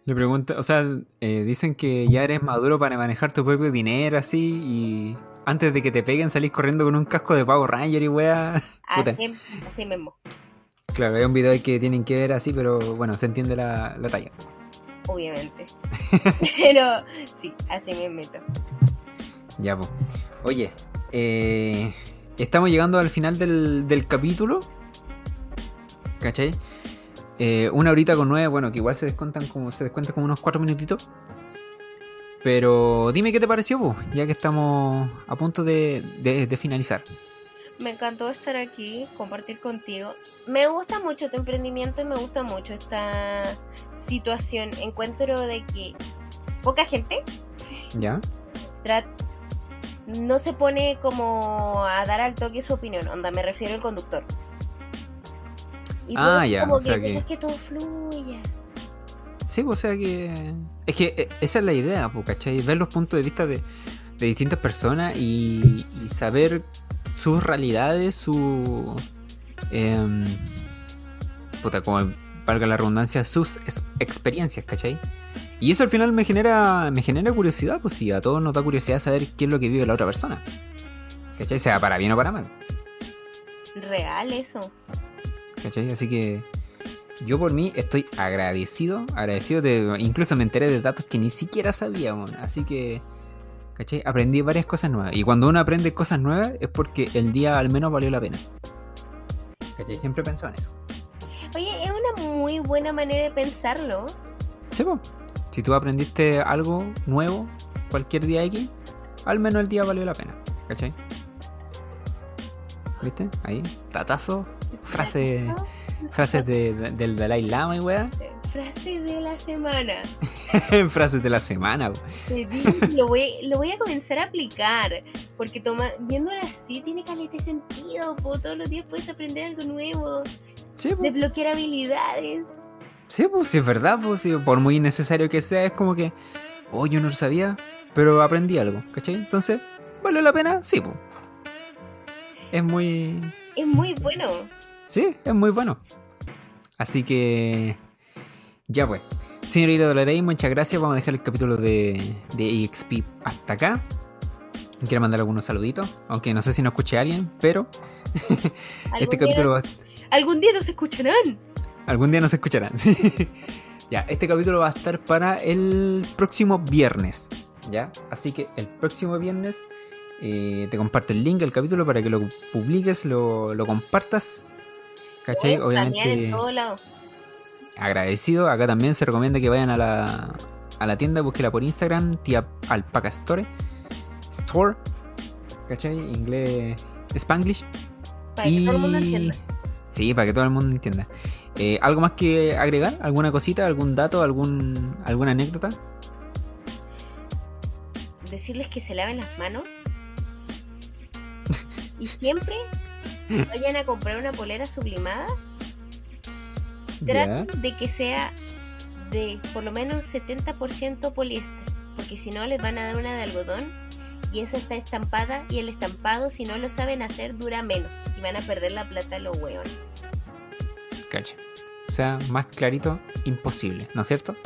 le preguntan, o sea, eh, dicen que ya eres maduro para manejar tu propio dinero, así, y antes de que te peguen salís corriendo con un casco de Power Ranger y weá. Así, así mismo, Claro, hay un video que tienen que ver así, pero bueno, se entiende la, la talla. obviamente. [LAUGHS] pero sí, así mismo. Ya, pues. Oye, eh, estamos llegando al final del, del capítulo. ¿Cachai? Eh, una horita con nueve, bueno, que igual se descuentan como, se descuentan como unos cuatro minutitos. Pero dime qué te pareció, pues, ya que estamos a punto de, de- de finalizar. Me encantó estar aquí, compartir contigo. Me gusta mucho tu emprendimiento y me gusta mucho esta situación. Encuentro de que poca gente ¿Ya? no se pone como a dar al toque su opinión. Onda, me refiero al conductor. Y Ah, ya, como o sea que, que- dejas que todo fluya. Sí, o sea que. Es que eh, esa es la idea, ¿cachai? Ver los puntos de vista de, de distintas personas y, y saber sus realidades, su. em, puta, como valga la redundancia, sus es- experiencias, ¿cachai? Y eso al final me genera me genera curiosidad, pues sí, a todos nos da curiosidad saber qué es lo que vive la otra persona, ¿cachai? Sea para bien o para mal. Real eso. ¿Cachai? Así que yo por mí estoy agradecido, agradecido de, incluso me enteré de datos que ni siquiera sabía, weón. así que, ¿cachai? Aprendí varias cosas nuevas. Y cuando uno aprende cosas nuevas es porque el día al menos valió la pena. ¿Cachai? Siempre he pensado en eso. Oye, es una muy buena manera de pensarlo. Sí, po. Si tú aprendiste algo nuevo cualquier día X, al menos el día valió la pena. ¿Cachai? ¿Viste? Ahí, tatazo, frase, frases de, de- del Dalai Lama y weá. Frase de la semana. [LAUGHS] frases de la semana. Te digo lo voy, lo voy a comenzar a aplicar. Porque toma, viéndolo así tiene caleta de sentido. po. Todos los días puedes aprender algo nuevo. Sí, po. Desbloquear habilidades. Sí, pues sí, es verdad, pues sí, por muy innecesario que sea, es como que, oh, yo no lo sabía, pero aprendí algo, ¿cachai? Entonces, ¿vale la pena? Sí, pues. Es muy... Es muy bueno. Sí, es muy bueno. Así que... Ya pues. Señorita Dolorey, muchas gracias. Vamos a dejar el capítulo de, de EXP hasta acá. Quiero mandar algunos saluditos, aunque no sé si nos escuche alguien, pero [LAUGHS] este día, capítulo va, algún día nos escucharán. Algún día nos escucharán. [LAUGHS] sí. ya, este capítulo va a estar para el próximo viernes. ¿Ya? Así que el próximo viernes eh, te comparto el link del capítulo para que lo publiques, lo, lo compartas. ¿Cachai? Puedes planear en Obviamente todo lado. agradecido. Acá también se recomienda que vayan a la, a la tienda, búsquela por Instagram, tía Alpaca Store. Store. ¿Cachai? Inglés Spanglish. Para que todo el mundo entienda. Sí, para que todo el mundo entienda. Eh, ¿Algo más que agregar? ¿Alguna cosita? ¿Algún dato? Algún, ¿Alguna anécdota? Decirles que se laven las manos. y siempre [LAUGHS] vayan a comprar una polera sublimada. Traten de que sea de por lo menos 70% poliéster. Porque si no les van a dar una de algodón. Y esa está estampada. Y el estampado, si no lo saben hacer, dura menos. Y van a perder la plata los hueones. Cacha. O sea, más clarito, imposible, ¿no es cierto?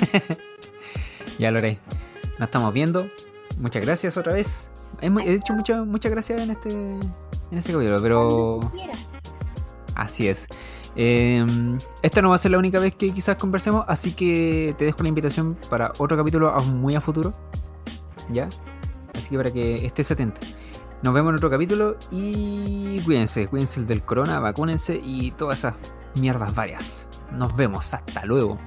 Exacto. [LAUGHS] Ya lo haré. Nos estamos viendo. Muchas gracias otra vez. He dicho muchas muchas gracias en este, en este capítulo, pero... Así es. Em, esta no va a ser la única vez que quizás conversemos, así que te dejo la invitación para otro capítulo aún muy a futuro. ¿Ya? Así que para que estés atento. Nos vemos en otro capítulo y cuídense, cuídense del corona, vacúnense y todas esas mierdas varias. Nos vemos, hasta luego.